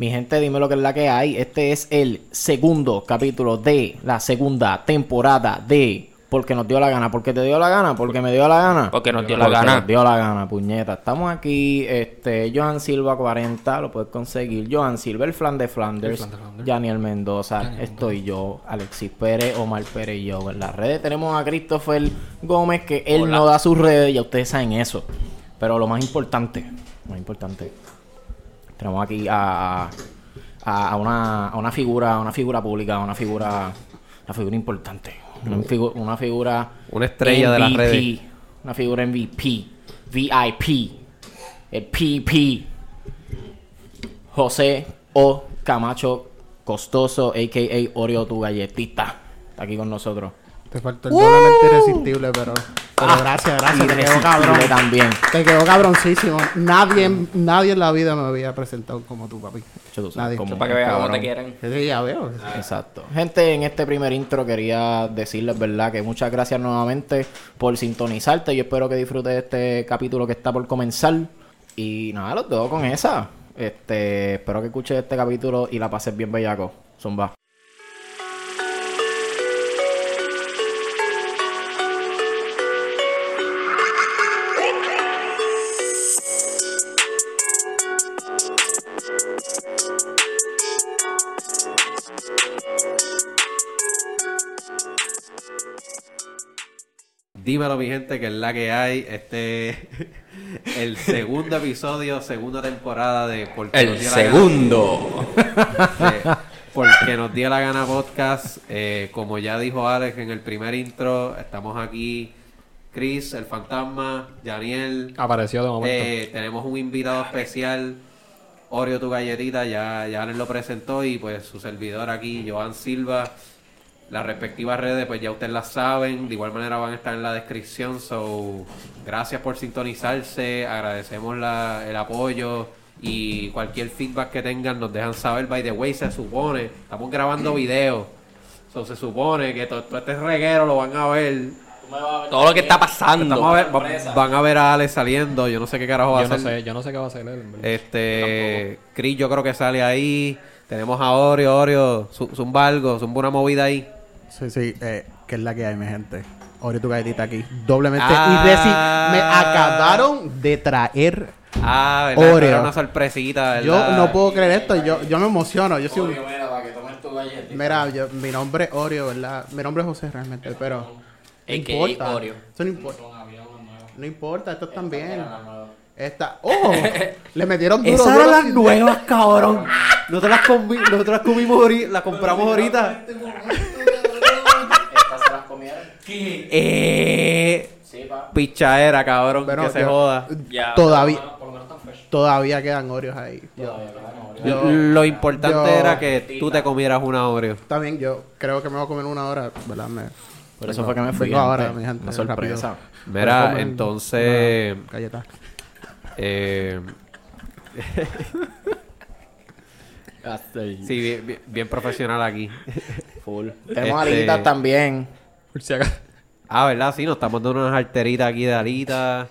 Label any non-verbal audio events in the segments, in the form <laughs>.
Mi gente, dime lo que es la que hay. Este es el segundo capítulo de la segunda temporada de Porque nos dio la gana. ¿Porque te dio la gana? ¿Porque me dio la gana? Porque nos dio la Porque gana. nos dio la gana, puñeta. Estamos aquí, este, Johan Silva 40, lo puedes conseguir. Johan Silva, el flan de Flanders. flan de Flanders. Yaniel Mendoza, estoy yo, Alexis Pérez, Omar Pérez y yo. En las redes tenemos a Christopher Gómez, que él Hola. no da sus redes, ya ustedes saben eso. Pero lo más importante, lo más importante, tenemos aquí a, a, a una, a una figura, a una figura pública, a una figura, una figura importante. Una, figu- una figura Una estrella de las MVP, redes. Una figura MVP, VIP, el PP. José O. Camacho Costoso, a.k.a. Oreo tu galletita. Está aquí con nosotros. Te faltó el doblemente irresistible, pero. Pero gracias, gracias. Te quedó cabrón. también. Te quedó cabroncísimo. Nadie, nadie en la vida me había presentado como tú, papi. Yo tú sabes Nadie. cómo Para que veas cómo te quieren. Sí, ya veo. Exacto. Gente, en este primer intro quería decirles, ¿verdad? Que muchas gracias nuevamente por sintonizarte. Yo espero que disfrutes de este capítulo que está por comenzar. Y nada, los dejo con esa. Este, espero que escuches este capítulo y la pases bien bellaco. Zumba. Dímelo, mi gente, que es la que hay. Este <laughs> el segundo episodio, segunda temporada de Porque nos El dio la gana. segundo. de Porque nos dio la gana podcast. Eh, como ya dijo Alex en el primer intro, estamos aquí. Chris, el fantasma, Daniel. Apareció de momento. Eh, tenemos un invitado especial, Oreo tu galletita, ya, ya les lo presentó y pues su servidor aquí, Joan Silva. Las respectivas redes, pues ya ustedes las saben, de igual manera van a estar en la descripción. So, gracias por sintonizarse, agradecemos la- el apoyo y cualquier feedback que tengan nos dejan saber. By the way, se supone, estamos grabando videos, so, se supone que todo, todo este reguero lo van a ver. Todo lo que está pasando. a ver- va- van a ver a Alex saliendo, yo no sé qué carajo va yo a no hacer. sé, yo no sé qué va a hacer él. Este, Chris, yo creo que sale ahí. Tenemos a Oreo, Oreo, zu- zumba algo, zumba una movida ahí. Sí, sí, eh, que es la que hay, mi gente. Oreo tu galletita aquí. Doblemente Ah. irresi- Me acabaron de traer. Ah, ¿verdad? Oreo. Era una sorpresita, Yo ¿verdad? no puedo creer esto. Yo, yo me emociono. Yo soy un- mira, para que tomes tu galletita. Mira, yo- mi nombre es Oreo, ¿verdad? Mi nombre es José realmente, pero. No AKA importa. Oreo. Eso no importa. No importa, estos también. Esta. ¡Oh! <laughs> Le metieron duro. Esas eran las nuevas, cabrón. <laughs> Nosotros las, comi- nosotros las comimos ahorita, las compramos ahorita. Estas se las comieron. Eh, Sí, pa. pichaera, cabrón, Bueno, que se yo- joda. Ya, Todavía. Todavía quedan Oreos ahí. Yo- yo- Lo importante yo- era que tú te comieras una Oreo. También yo creo que me voy a comer una hora, ¿verdad? Me- Por eso fue que me fui. Ahora, mi gente. Una sorpresa. rápido. Mira, entonces, Galleta. eh, <laughs> <laughs> sí, bien, bien- bien profesional aquí. Full. Tenemos Este- alitas también. Por si acaso. Ah, ¿verdad? Sí, nos estamos dando unas arteritas aquí de alitas.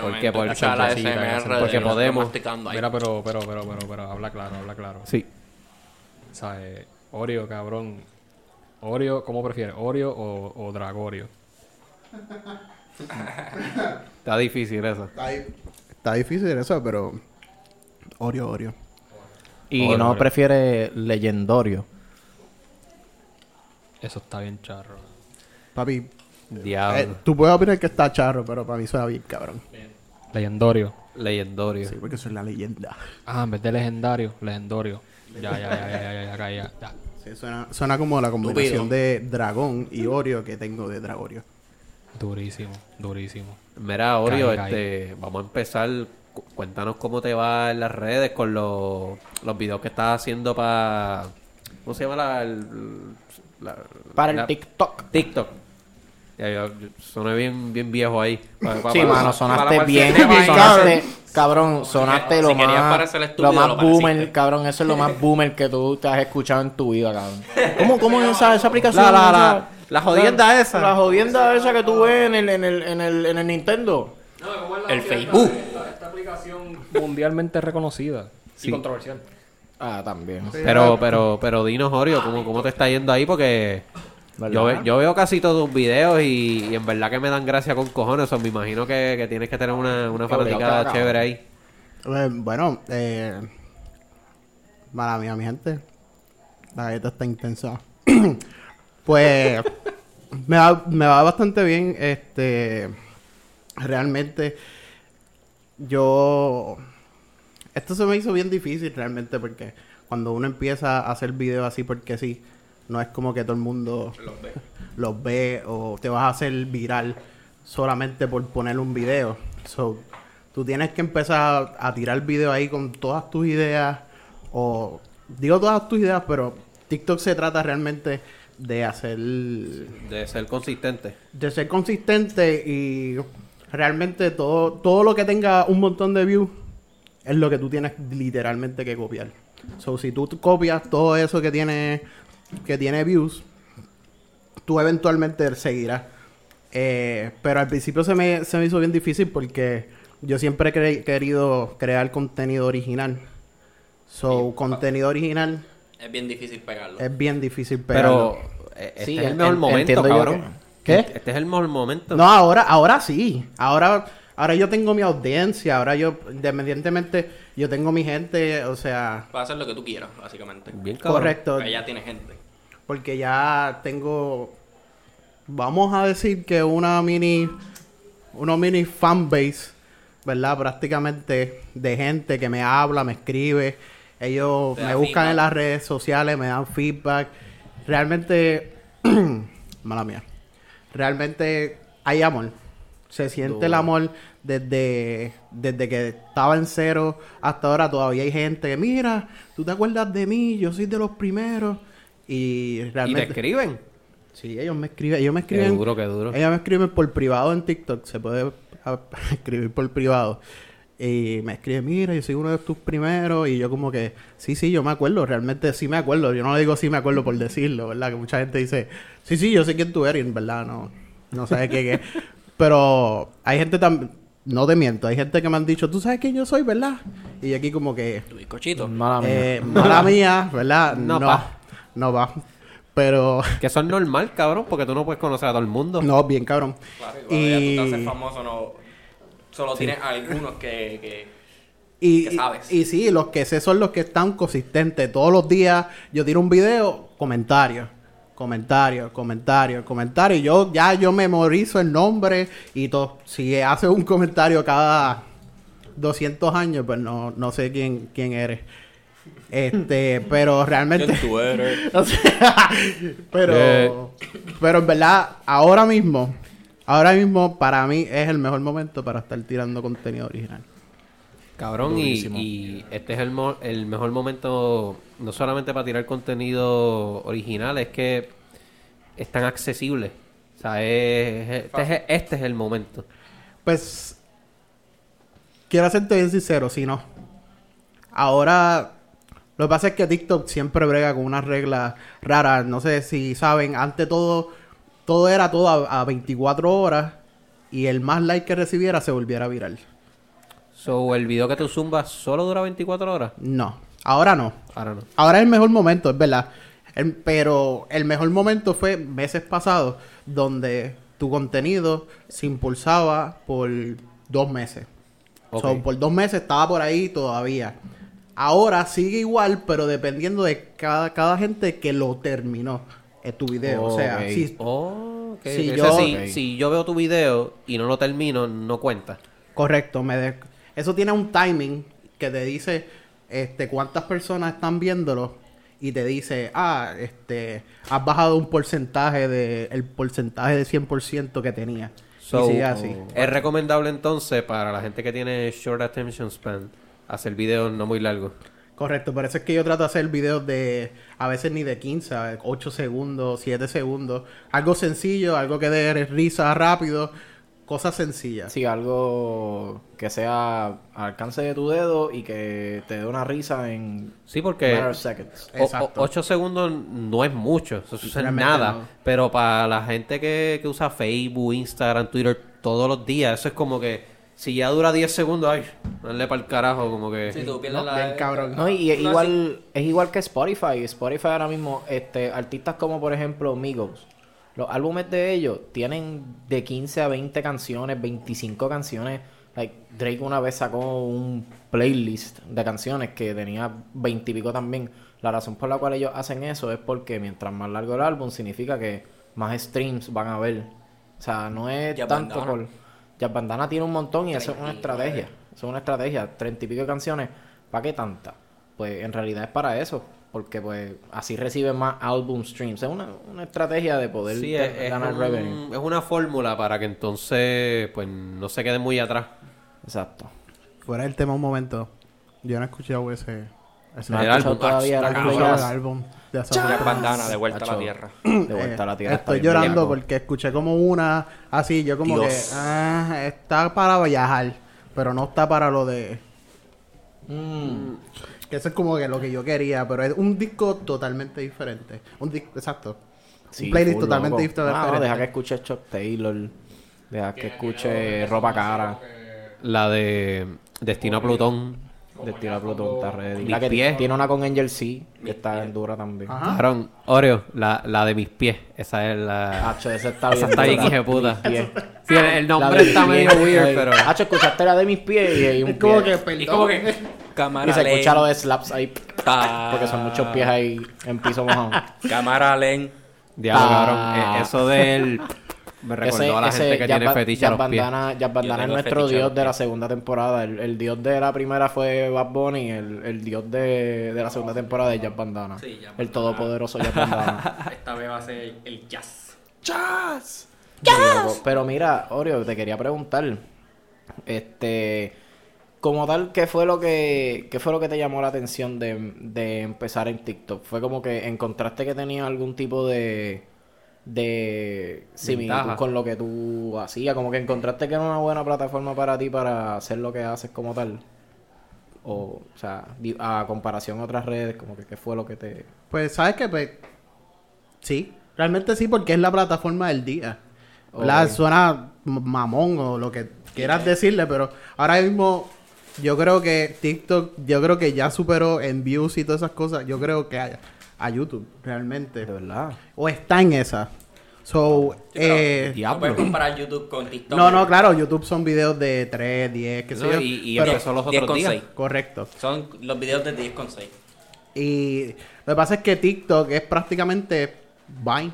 Porque, porque, podemos. Mira, pero, pero, pero, pero, pero, habla claro, habla claro. Sí. O sea, eh, Oreo, cabrón. Oreo, ¿cómo prefieres? ¿Oreo o, o Dragorio? Está difícil eso. Está, di- está difícil eso, pero. Oreo, Oreo. Y Oreo, no Oreo. prefiere legendorio. Eso está bien charro. Papi, Diablo. eh, tú puedes opinar que está charro, pero para mí suena bien, cabrón. Legendorio. Legendorio. Sí, porque soy la leyenda. Ah, en vez de legendario, legendorio. Ya, ya, ya, ya, ya, ya, ya, ya, ya. Sí, suena, suena como la combinación de dragón y Oreo que tengo de Dragorio. Durísimo, durísimo. Mira, Oreo, Cae, cae. este, vamos a empezar. Cu- Cuéntanos cómo te va en las redes con los, los videos que estás haciendo para. ¿Cómo se llama la. el- la- Para el la- TikTok. TikTok. Ya, yo, yo soné bien, bien viejo ahí. Pa- pa- Sí, mano, sonaste para bien. Sonaste, cabrón, sonaste Si lo más, lo más lo boomer, pareciste. cabrón. Eso es lo más boomer que tú te has escuchado en tu vida, cabrón. ¿Cómo, cómo es esa, esa aplicación? La- la- esa? la- la jodienda esa. La jodienda esa que tú ves en el, en el, en el, en el Nintendo. El Facebook. Esta, aplicación mundialmente reconocida Sí. y controversial. Ah, también. Pero, pero, pero dinos, Oreo, ¿cómo, cómo te está yendo ahí? Porque. Yo, yo veo casi todos tus videos y, y en verdad que me dan gracia con cojones. O me imagino que, que tienes que tener una, una fanaticada chévere ahí. Eh, bueno, eh, mala mía, mi gente. La galleta está intensa. <coughs> pues me va, me va bastante bien. Este, realmente, yo. Esto se me hizo bien difícil realmente porque cuando uno empieza a hacer videos así porque sí, no es como que todo el mundo los ve o te vas a hacer viral solamente por poner un video. So, tú tienes que empezar a, a tirar video ahí con todas tus ideas o digo todas tus ideas, pero TikTok se trata realmente de hacer De ser consistente. de ser consistente y realmente todo todo lo que tenga un montón de views es lo que tú tienes literalmente que copiar. So, si tú copias todo eso que tiene que tiene views, tú eventualmente seguirás. Eh, pero al principio se me, se me hizo bien difícil porque yo siempre he cre- querido crear contenido original. So, contenido original Es bien difícil pegarlo. es bien difícil pegarlo. Pero eh, este Sí, es el mejor en- momento, cabrón. que- ¿Qué? Este es el mejor momento. No, ahora, ahora sí. Ahora, ahora yo tengo mi audiencia. Ahora yo, independientemente, yo tengo mi gente. O sea, Puedes hacer lo que tú quieras, básicamente. Bien cabrón. correcto. Porque ya tienes gente. Porque ya tengo, vamos a decir que una mini, una mini fanbase, ¿verdad? Prácticamente de gente que me habla, me escribe. Ellos me buscan feedback. en las redes sociales, me dan feedback. Realmente, <clears throat> mala mía. Realmente hay amor. Se siente el amor desde, desde que estaba en cero hasta ahora. Todavía hay gente que, mira, tú te acuerdas de mí, yo soy de los primeros. Y Y te realmente. escriben. Sí, ellos me escriben. Ellos me Qué escriben. duro, qué duro. Ellos me escriben por privado en TikTok. Se puede a- <laughs> escribir por privado. Y me escriben, mira, yo soy uno de tus primeros. Y yo como que, sí, sí, yo me acuerdo. Realmente sí me acuerdo. Yo no le digo sí me acuerdo por decirlo, ¿verdad? Que mucha gente dice, sí, sí, yo sé quién tú eres. y en verdad, no, no sabes qué es. <laughs> Pero hay gente también, no te miento, hay gente que me han dicho, tú sabes quién yo soy, ¿verdad? Y aquí como que, Tu bizcochito. Mala mía. eh, mala mía, ¿verdad? <laughs> No, No, pa. No va. Pero, Que eso es normal, cabrón, porque tú no puedes conocer a todo el mundo. no, bien cabrón. Claro, y cuando ya tú te haces Y, famoso, no... Solo tienes algunos que... que... y, que sabes. y sí, los que sé son los que están consistentes. Todos los días yo tiro un video, comentarios, comentarios, comentarios, comentarios. Y yo ya yo memorizo el nombre y todo. Si haces un comentario cada 200 años, pues no, no sé quién, quién eres. Este, pero realmente... <laughs> O sea, pero, Eh. pero en verdad, ahora mismo, ahora mismo para mí es el mejor momento para estar tirando contenido original. Cabrón, y, este es el, mo- el mejor momento, no solamente para tirar contenido original, es que es tan accesible. O sea, es- es- este, es, este es el momento. Pues, quiero serte bien sincero, si no. Ahora, lo que pasa es que TikTok siempre brega con unas reglas raras. No sé si saben, antes todo, todo era todo a, a 24 horas y el más like que recibiera se volviera viral. So, el video que tú zumbas solo dura 24 horas. No, ahora no. Ahora no. Ahora es el mejor momento, es verdad. El- pero el mejor momento fue meses pasados, donde tu contenido se impulsaba por dos meses. Ok. So, por dos meses estaba por ahí todavía. Ahora sigue igual, pero dependiendo de cada, cada gente que lo terminó en tu video. O sea, si- Oh. Si yo- si, yo veo tu video y no lo termino, no cuenta. correcto, me de- eso tiene un timing que te dice este cuántas personas están viéndolo y te dice, ah, este, has bajado un porcentaje de el porcentaje de 100% que tenía. So, y sigue así. Es recomendable entonces para la gente que tiene short attention span hacer videos no muy largos. Correcto, por eso es que yo trato de hacer videos de a veces ni de 15, a 8 segundos, 7 segundos. Algo sencillo, algo que dé risa rápido, cosas sencillas. Sí, algo que sea al alcance de tu dedo y que te dé una risa en Sí, porque matter of seconds. o- o- Exacto. ocho segundos no es mucho, eso, es nada. no. Pero para la gente que, que usa Facebook, Instagram, Twitter todos los días, eso es como que si ya dura 10 segundos, ay, darle para el carajo, como que... Sí, tú pierdes la... Bien cabrón. No, y es No, igual, es igual que Spotify. Spotify ahora mismo, este, artistas como por ejemplo Migos, los álbumes de ellos tienen de 15 a 20 canciones, 25 canciones. Like, Drake una vez sacó un playlist de canciones que tenía 20 y pico también. La razón por la cual ellos hacen eso es porque mientras más largo el álbum significa que más streams van a haber. O sea, no es Jazz tanto por... Jazz Bandana tiene un montón y eso es una 39. estrategia. Eso es una estrategia. Treinta y pico de canciones. ¿Para qué tanta? Pues en realidad es para eso. Porque pues así reciben más album streams. Es una, una estrategia de poder Sí, es, es ganar un- revenue. es una fórmula para que entonces pues no se quede muy atrás. Exacto. Fuera del tema un momento. Yo no he escuchado ese... ese El álbum, todavía el ah, álbum esa Jack banda. Bandana, de vuelta a la tierra. De vuelta a la tierra. Eh, estoy llorando porque escuché como una así, yo como Dios. que ah, está para viajar, pero no está para lo de Mm, que eso es como que lo que yo quería, pero es un disco totalmente diferente. Un disco, exacto. sí, un playlist full, totalmente loco. diferente. No, deja que escuche Chuck Taylor. Deja que escuche Ropa Cara. La de Destino a Plutón. Destino a Plutón está ready. Mis La que pies. tiene una con Angel C. Que está en dura también. Ajá. Cabrón, Oreo, la, la de mis pies. Esa es la. Hacho, esa está bien. esa está bien hija de puta. Sí, el, el nombre de está medio weird, ay. pero. Hacho, escuchaste la de mis pies y hay un Es como pie. que, perdón. Y como que... Cámara Y se escucha lenta. lo de slaps ahí. Porque son muchos pies ahí en piso mojado. Cámara len. Diablo, cabrón. eh, Eso del. Me recordó a la gente que Jazz tiene fetiche a Jazz los pies. Bandana, Jazz Bandana es nuestro dios de la segunda temporada. El, el dios de la primera fue Bad Bunny. El, el dios de, de la segunda temporada es Jazz Bandana. Sí, Jazz el Bandana. todopoderoso Jazz Bandana. <laughs> Esta vez va a ser el jazz. Sí, loco. Pero mira, Oreo, te quería preguntar. Este. Como tal, ¿qué fue lo que, qué fue lo que te llamó la atención de, de empezar en TikTok? ¿Fue como que encontraste que tenía algún tipo de, de similitud con lo que tú hacías? Como que encontraste que era una buena plataforma para ti para hacer lo que haces como tal. O, o sea, a comparación a otras redes, como que qué fue lo que te... Pues, ¿sabes qué? Pues, sí. Realmente sí, porque es la plataforma del día. Suena mamón o lo que quieras decirle, pero ahora mismo yo creo que TikTok, yo creo que ya superó en views y todas esas cosas. Yo creo que a, a YouTube, realmente. De verdad. O está en esa. So, eh, No Diablo. puedes comparar YouTube con TikTok. no, no, claro, YouTube son videos de 3, 10, qué sé No, yo. y y pero- empezó los 10 otros con días. 6. correcto. Son los videos de 10 con 6. Y lo que pasa es que TikTok es prácticamente Vine.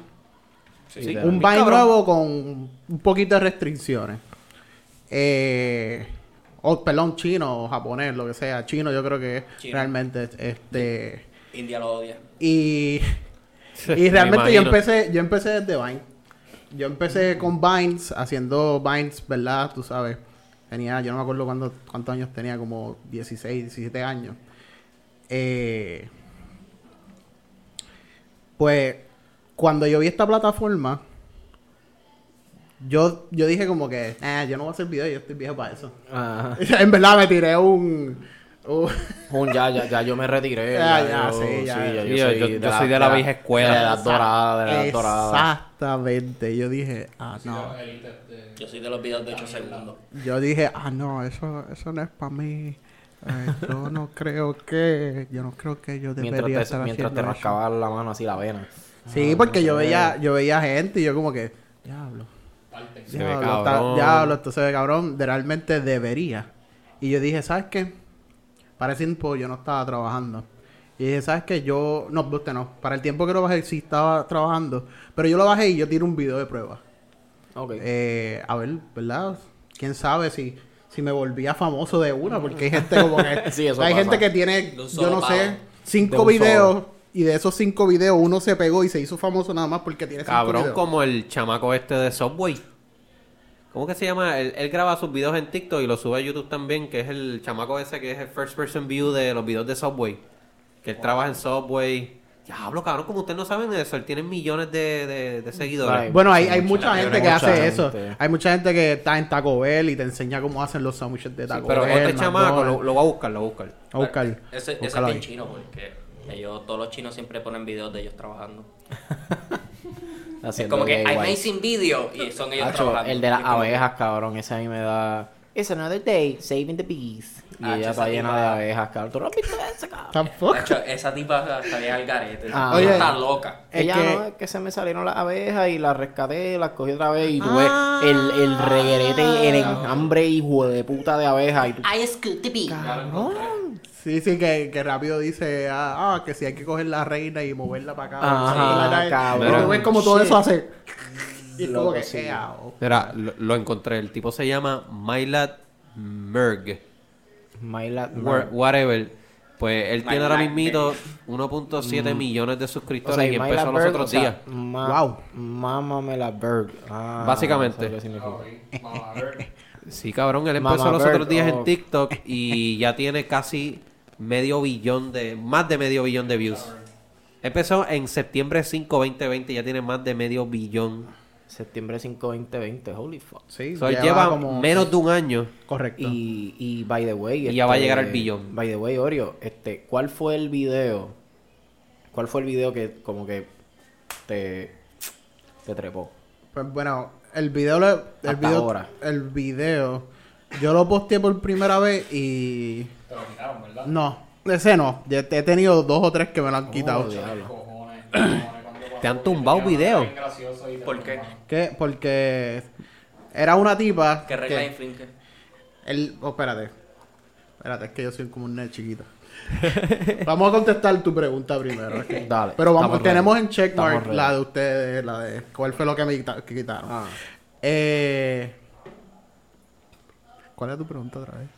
Sí. Un Vine nuevo con un poquito de restricciones. Eh, o perdón, chino o japonés, lo que sea. Chino yo creo que es Chino. realmente este India lo odia. y, y realmente yo empecé yo empecé desde Vine. Yo empecé con Vines haciendo Vines, ¿verdad? Tú sabes. Tenía, yo no me acuerdo cuándo- cuántos años tenía, como 16, 17 años. Eh, pues cuando yo vi esta plataforma, yo, yo dije como que, eh, yo no voy a hacer video, yo estoy viejo para eso. Ajá. <laughs> en verdad me tiré un... un- Un ya, ya, ya yo me retiré. <laughs> Ya, ya, ya, yo, sí, ya. yo, Sí, yo- yo- yo soy de la vieja escuela. De la edad dorada, de la edad dorada. Exactamente. Yo dije, ah, no. Yo soy de los videos de 8 segundos. Yo dije, ah, no, eso, eso no es para mí. Eh, yo <laughs> no creo que, yo no creo que yo debería Mientras te, estar mientras te haciendo eso. rascaba la mano así la vena. Sí, porque yo veía, yo veía gente y yo como que, diablo. Se ve Diablo, está- cabrón. diablo, esto se ve cabrón. Realmente debería. Y yo dije, ¿sabes qué? Para ese tiempo yo no estaba trabajando. Y dije, ¿sabes qué? Yo... No, usted no. Para el tiempo que lo bajé sí estaba trabajando. Pero yo lo bajé y yo tiré un video de prueba. Ok. Eh, a ver, ¿verdad? ¿Quién sabe si, si me volvía famoso de una? Porque hay gente como que... <laughs> Sí, eso hay pasa. gente que tiene, yo no sé, cinco videos. solo. Y de esos cinco videos uno se pegó y se hizo famoso nada más porque tiene cinco Cabrón, videos. como el chamaco este de Subway. ¿Cómo que se llama? Él, él graba sus videos en TikTok y los sube a YouTube también, que es el chamaco ese que es el first person view de los videos de Subway. Que él trabaja en Subway. Diablo, cabrón, como ustedes no saben eso, él tiene millones de, de, de seguidores. Right. Bueno, hay, hay mucha- mucha gente que mucha hace gente. eso. Hay mucha gente que está en Taco Bell y te enseña cómo hacen los sándwiches de Sí, Taco pero Bell. este chamaco lo, lo va a buscar, lo va a buscar. A buscar. Ese, ese es bien chino porque ellos, todos los chinos siempre ponen videos de ellos trabajando. <laughs> Es Haciendo como que making video y son ellos Hacho, trabajando. el de las Es abejas, cabrón, ese a mí me da... It's another day, saving the bees. Y Ah, ella está llena tipa- de abejas, cabrón. ¿Tú no has visto eso, cabrón? Tampoco. Hecho, esa tipa salía al garete. Ah. Oye. está loca. Es Ella que- no, es que se me salieron las abejas y las rescaté, las cogí otra vez y tuve Ah. el, el reguerete, el enjambre hijo de puta de abejas y tú... I scoot the bee. Sí, sí, que, que rápido dice, ah, ah, que si hay que coger la reina y moverla para acá. Ajá, Sí, cabrón. Pero tú ves como todo eso hace. Y es como Loco, que, sí. Mira, lo, lo encontré. El tipo se llama Mylat Merg. Myla- Wha- Whatever. Pues él tiene ahora mismito 1.7 millones de O suscriptores sea, y Myla empezó los Berg, otros o sea, días. ma- Wow. Mámame la Berg. Ah, Básicamente. Sí, cabrón, él Mama empezó los Bird, otros días oh. en TikTok y ya tiene casi medio billón de, más de medio billón de views. Empezó en septiembre 5, 2020, ya tiene más de medio billón. Septiembre 5, 2020. Holy fuck. Sí, So, lleva como- menos de un año. Correcto. Y, y by the way, este, Y ya va a llegar al billón. By the way, Oreo, este, ¿cuál fue el video? ¿Cuál fue el video que como que te, te trepó? Pues bueno, el video, lo- el Hasta video, ahora. el video, yo lo posteé por primera vez y... No, ese no. He tenido dos o tres que me lo han quitado. Oh, diablo. <clears throat> Te han tumbado video. ¿Por qué? ¿Qué? Porque era una tipa... ¿Qué regla que- infringe? El, oh, espérate. Espérate, es que yo soy como un nerd chiquito. <laughs> vamos a contestar tu pregunta primero. es <laughs> que- Dale, Pero vamos, estamos tenemos ready. en checkmark la de ustedes, la de cuál fue lo que me quitaron. Ah. Eh, ¿Cuál es tu pregunta otra vez?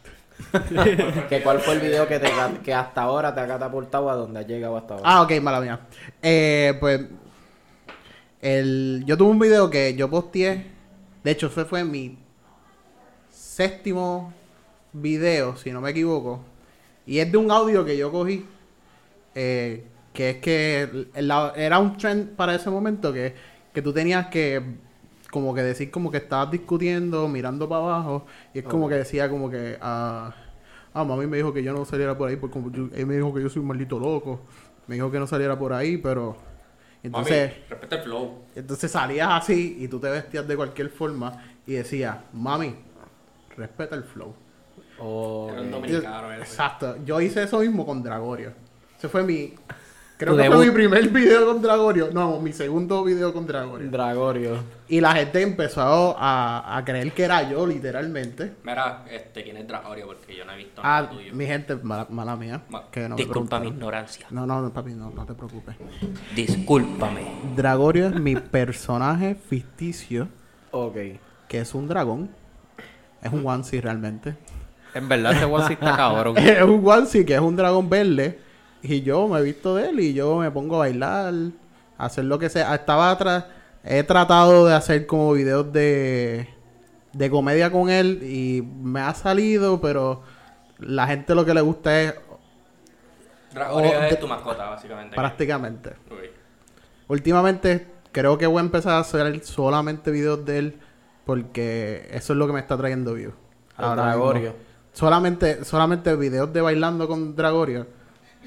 <laughs> ¿Que ¿Cuál fue el video que, te, que hasta ahora te ha catapultado a donde has llegado hasta ahora? Ah, ok, mala mía. Eh, pues, el, yo tuve un video que yo posteé. De hecho, ese fue mi séptimo video, si no me equivoco. Y es de un audio que yo cogí. eh, que es que era un trend para ese momento que, que tú tenías que como que decir como que estabas discutiendo, mirando para abajo. Y es como que decía como que... ah, Ah, mami me dijo que yo no saliera por ahí porque como yo- él me dijo que yo soy un maldito loco. Me dijo que no saliera por ahí, pero... Entonces, Mami, respeta el flow. entonces salías así y tú te vestías de cualquier forma y decías, mami, respeta el flow. Oh, Era un dominicano ese. Exacto. Yo hice eso mismo con Dragorio. Ese fue mi... Creo que fue mi primer video con Dragorio. No, mi segundo video con Dragorio. Dragorio. Y la gente empezó a, a creer que era yo, literalmente. Mira, este, ¿quién es Dragorio? Porque yo no he visto Ah, nada tuyo. mi gente, mala, mala mía. Ma- que no me Disculpa mi ignorancia. No, no, no, papi, no, no te preocupes. Discúlpame. Dragorio es mi personaje ficticio, Ok. que es un dragón. Es un onesie realmente. En verdad, ese one sí está <laughs> cabrón. es un onesie que es un dragón verde. Y yo me he visto de él y yo me pongo a bailar, a hacer lo que sea. Estaba atrás, he tratado de hacer como videos de, de comedia con él y me ha salido, pero la gente lo que le gusta es Dragorio Oh, es de- tu mascota, básicamente. prácticamente. Ok. Últimamente creo que voy a empezar a hacer solamente videos de él porque eso es lo que me está trayendo views. Ahora Dragorio. Solamente, solamente videos de bailando con Dragorio.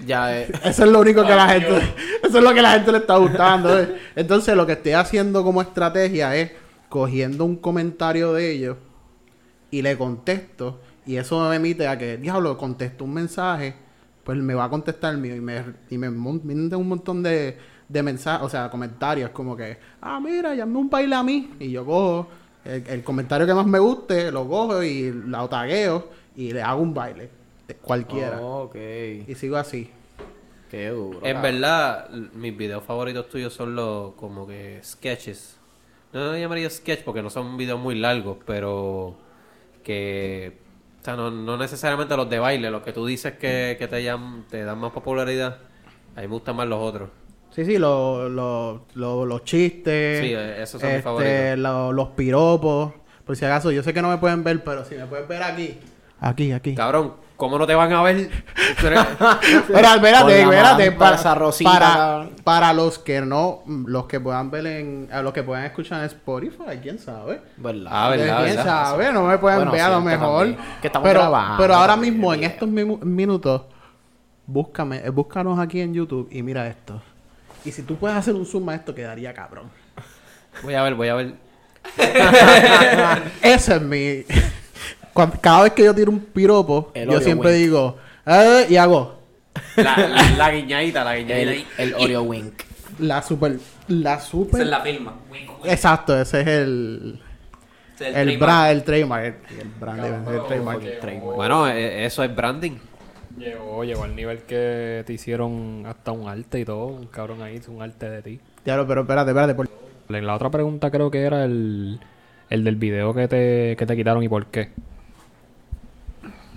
Ya, eh, <laughs> Eso es lo único que la gente, eso es lo que la gente le está gustando. ¿eh? Entonces lo que estoy haciendo como estrategia es cogiendo un comentario de ellos y le contesto y eso me emite a que, diablo, contesto un mensaje, pues me va a contestar el mío y me, y me manda un montón de, de mensajes, o sea, comentarios como que, ah, mira, llame un baile a mí y yo cojo el, el comentario que más me guste, lo cojo y lo tagueo y le hago un baile, cualquiera. Oh, ok. Y sigo así. Qué duro. En cabrón. verdad, mis videos favoritos tuyos son los como que sketches. No lo llamaría sketch porque no son videos muy largos, pero que... O sea, no, no necesariamente los de baile, los que tú dices que, que te, llam- te dan más popularidad. A mí me gustan más los otros. Sí, sí, lo- lo- lo- los chistes. Sí, eh, esos son mis este, favoritos. lo- los piropos. Por si acaso, yo sé que no me pueden ver, pero si me pueden ver aquí. Aquí, aquí. Cabrón, ¿cómo no te van a ver? <laughs> Espérate, espérate. Para, rosita, para, los que no, los que puedan ver en, a los que puedan escuchar en Spotify, quién sabe. ¿Verdad? Ah, ¿verdad? quién verdad. sabe, no me pueden Bueno, ver a lo mejor. Que estamos pero, grabando pero ahora mismo, en estos minutos, búscame, eh, búscanos aquí en YouTube y mira esto. Y si tú puedes hacer un zoom a esto, quedaría cabrón. Voy a ver, voy a ver. <laughs> Ese es mi. Cada vez que yo tiro un piropo, El yo siempre wink. digo, "Eh", y hago La, la, la guiñadita, la guiñadita. El, el Oreo Wink. la super, la Esa super. es la firma. Exacto, ese es el, Ese es el, trademark. brand, el trademark, el, el brand, el trademark. Trademark. Bueno, eh, eso es branding. Llegó, llegó al nivel que te hicieron hasta un arte y todo. Un cabrón ahí hizo un arte de ti. Claro, pero espérate, espérate. por- La otra pregunta creo que era el, el del video que te, que te quitaron y por qué.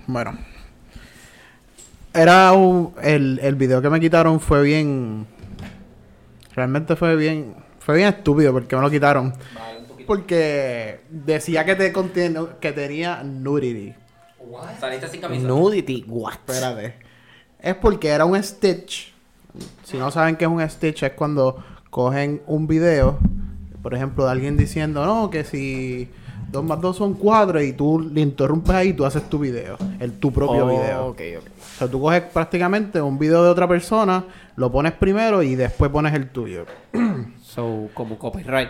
Bueno. Era un, el, el video que me quitaron fue bien. Realmente fue bien. Fue bien estúpido porque me lo quitaron. Porque decía que te contiene, que tenía nudity. Saliste sin camisa. Nudity. What? Espérate. Es porque era un stitch. Si no saben qué es un stitch, es cuando cogen un video, por ejemplo, de alguien diciendo, no, que si 2 más 2 son 4 y tú le interrumpes ahí, tú haces tu video, el tu propio Oh, video. Ok, ok. O sea, tú coges prácticamente un video de otra persona, lo pones primero y después pones el tuyo. <clears throat> So, como copyright.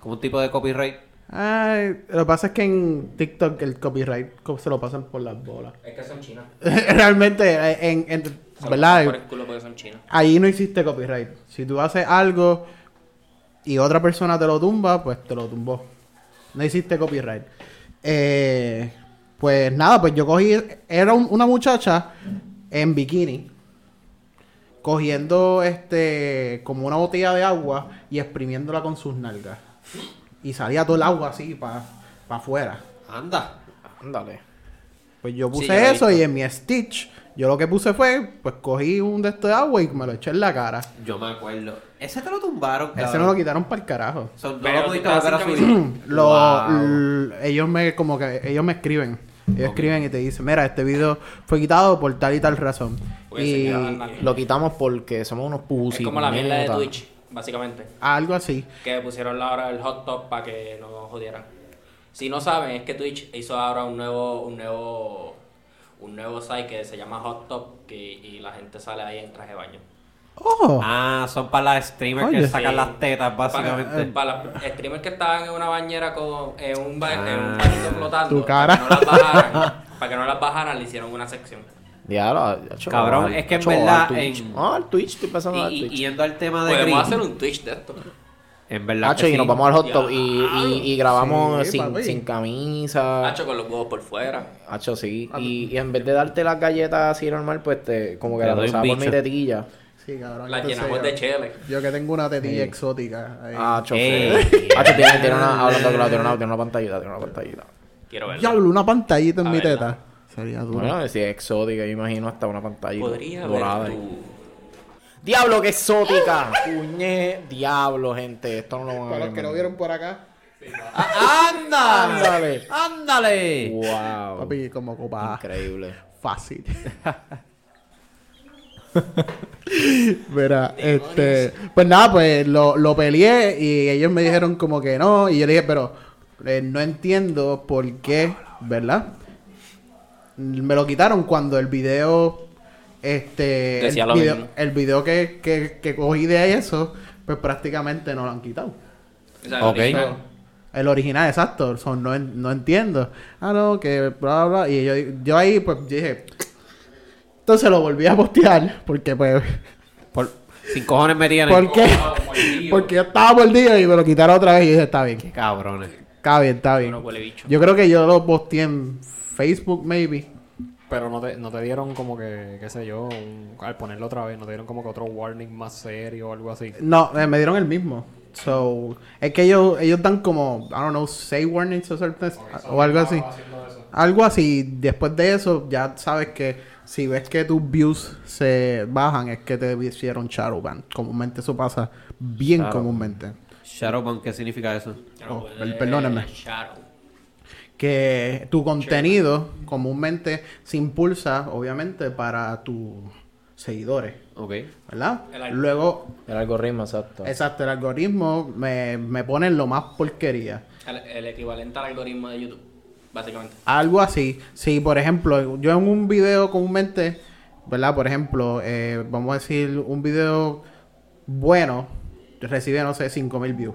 Como un tipo de copyright. Ay, lo que pasa es que en TikTok el copyright co- se lo pasan por las bolas. Es que son chinas. <laughs> Realmente, eh, en, en- Se ¿verdad? pasan Por el culo porque son chinas. ahí no existe copyright. Si tú haces algo y otra persona te lo tumba, pues te lo tumbó. No existe copyright. Eh, pues nada, pues yo cogí, era un- una muchacha en bikini, cogiendo este, como una botella de agua y exprimiéndola con sus nalgas. Y salía todo el agua así para afuera. Anda. Ándale. Pues yo Sí, puse yo eso y en mi Stitch, yo lo que puse fue, pues cogí un de estos de agua y me lo eché en la cara. Yo me acuerdo. Ese te lo tumbaron, Ese cabrón. me lo quitaron para el carajo. So, no Pero lo pudiste volver a subir. Lo, Wow. ellos me como que ellos me escriben. Ellos escriben y te dicen, mira, este video fue quitado por tal y tal razón. Pues y. Lo quitamos porque somos unos Es pussy. como la mierda de. Twitch, básicamente. algo así. Que pusieron la hora del hot top para que no jodieran. Si no saben, es que Twitch hizo ahora un nuevo, un nuevo, un nuevo site que se llama Hot Top que, y la gente sale ahí en traje de baño. Oh, Ah, son para las streamers Oye. que sacan Sí. las tetas, básicamente. Para, para los streamers que estaban en una bañera con en un, ba- en un Ah. bañito flotando, Tu cara. Para, que no las bajaran, para que no las bajaran, le hicieron una sección. Diablo, Cabrón, al- es que en verdad al Twitch. en- Ah, al Twitch, estoy pasando al Y, y- Twitch. yendo al tema de Podemos Green, hacer un Twitch de esto. En verdad Hacho, que y nos sí. vamos al hot top y, y, y grabamos Sí, sin, sin camisa. Hacho con los huevos por fuera. Hacho, sí. Y, y en vez de darte las galletas así normal, pues te, como que Te la pasaba por mi tetilla. sí, cabrón. La entonces llenamos yo- de chile. Yo que tengo una tetilla exótica. ahí. Hacho, Ey. sí. Hacho, tiene, tiene una, hablando claro, tiene una, tiene una pantallita, tiene una pantallita. Quiero verlo. Diablo, una pantallita en A mi verla. teta. Sería duro. Bueno, si es exótica, yo imagino hasta una pantallita Podría dorada. ver ahí. tu... Diablo, qué exótica. Puñe, diablo, gente. Esto no lo van a Para ver. los que man. vieron por acá, ¡Ah, ¡Anda! Ándale. <laughs> ¡Ándale! Wow. papi, como copa Increíble. fácil. <laughs> Verá, este. Pues nada, pues lo, lo peleé y ellos me dijeron como que no. Y yo le dije, pero eh, no entiendo por qué, ¿verdad? Me lo quitaron cuando el video. Este. Decía el, lo video, mismo. el video que, que, que cogí de eso, pues prácticamente no lo han quitado. O sea, el Ok. original. El original, exacto. So, no, en- no entiendo. Ah, no, que bla, bla, bla. Y yo, yo ahí, pues, dije... Entonces lo volví a postear. Porque, pues... Por, sin cojones me tienen. ¿Por qué? Porque yo estaba mordido y me lo quitaron otra vez y dije, está bien. Qué cabrones. Está bien, está bien. Uno huele bicho. Yo creo que yo lo posteé en Facebook, maybe. Pero no te, no te dieron como que, qué sé yo, un- al ponerlo otra vez, no te dieron como que otro warning más serio o algo así. No, eh, me dieron el mismo. So, es que ellos, ellos dan como, I don't know, say warnings o certain- o algo así. Algo así. Después de eso, ya sabes que si ves que tus views se bajan, es que te hicieron shadowban. Comúnmente eso pasa bien Shadow. comúnmente. Shadowban, ¿qué significa eso? Oh, per- perdónenme. Shadow. Que tu contenido comúnmente se impulsa, obviamente, para tus seguidores. Ok. ¿Verdad? El Luego, El algoritmo, exacto. exacto, el algoritmo me, me pone lo más porquería. El, el equivalente al algoritmo de YouTube, básicamente. Algo así. Si, por ejemplo, yo en un video comúnmente, ¿verdad? Por ejemplo, eh, vamos a decir, un video bueno, recibe, no sé, 5000 views.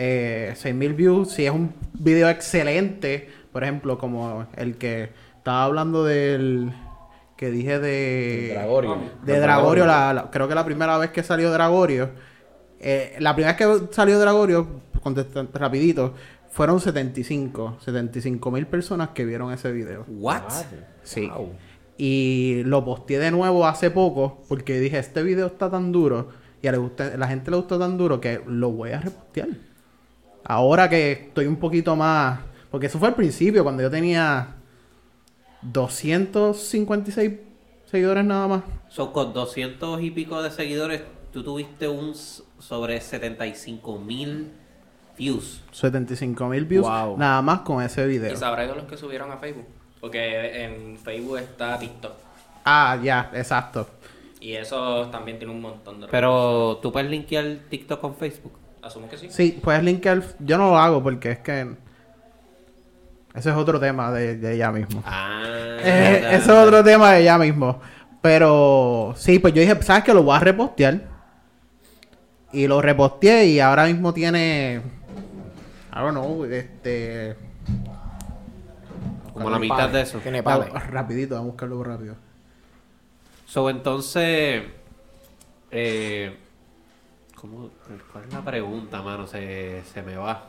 Eh, 6000 views, si es un video excelente, por ejemplo, como el que estaba hablando del que dije de Dragorio. de Dragorio, la, la- creo que la primera vez que salió Dragorio, eh, la primera vez que salió Dragorio, contestan rapidito, fueron 75, 75 mil personas que vieron ese video. What? Sí. Wow. Y lo posteé de nuevo hace poco porque dije, este video está tan duro y a la gente le gustó tan duro que lo voy a repostear. Ahora que estoy un poquito más... Porque eso fue al principio, cuando yo tenía 256 seguidores nada más. So, con 200 y pico de seguidores, tú tuviste un sobre 75 mil views. 75 mil views Wow. nada más con ese video. Y sabrá de los que subieron a Facebook. Porque en Facebook está TikTok. Ah, ya, exacto. Y eso también tiene un montón de... Pero tú puedes linkear TikTok con Facebook. Asumo que sí. Sí, puedes linkar... Yo no lo hago porque es que... Ese es otro tema de, de ella mismo. Ah, Eh, ese es otro tema de ella mismo. Pero sí, pues yo dije, ¿sabes qué? Lo voy a repostear. Y lo reposteé y ahora mismo tiene. I don't know, este. Como la mitad de eso. Tiene pale. Ah, Rapidito, vamos a buscarlo rápido. So, entonces, eh, ¿cómo, ¿cuál es la pregunta, mano? Se, se me va.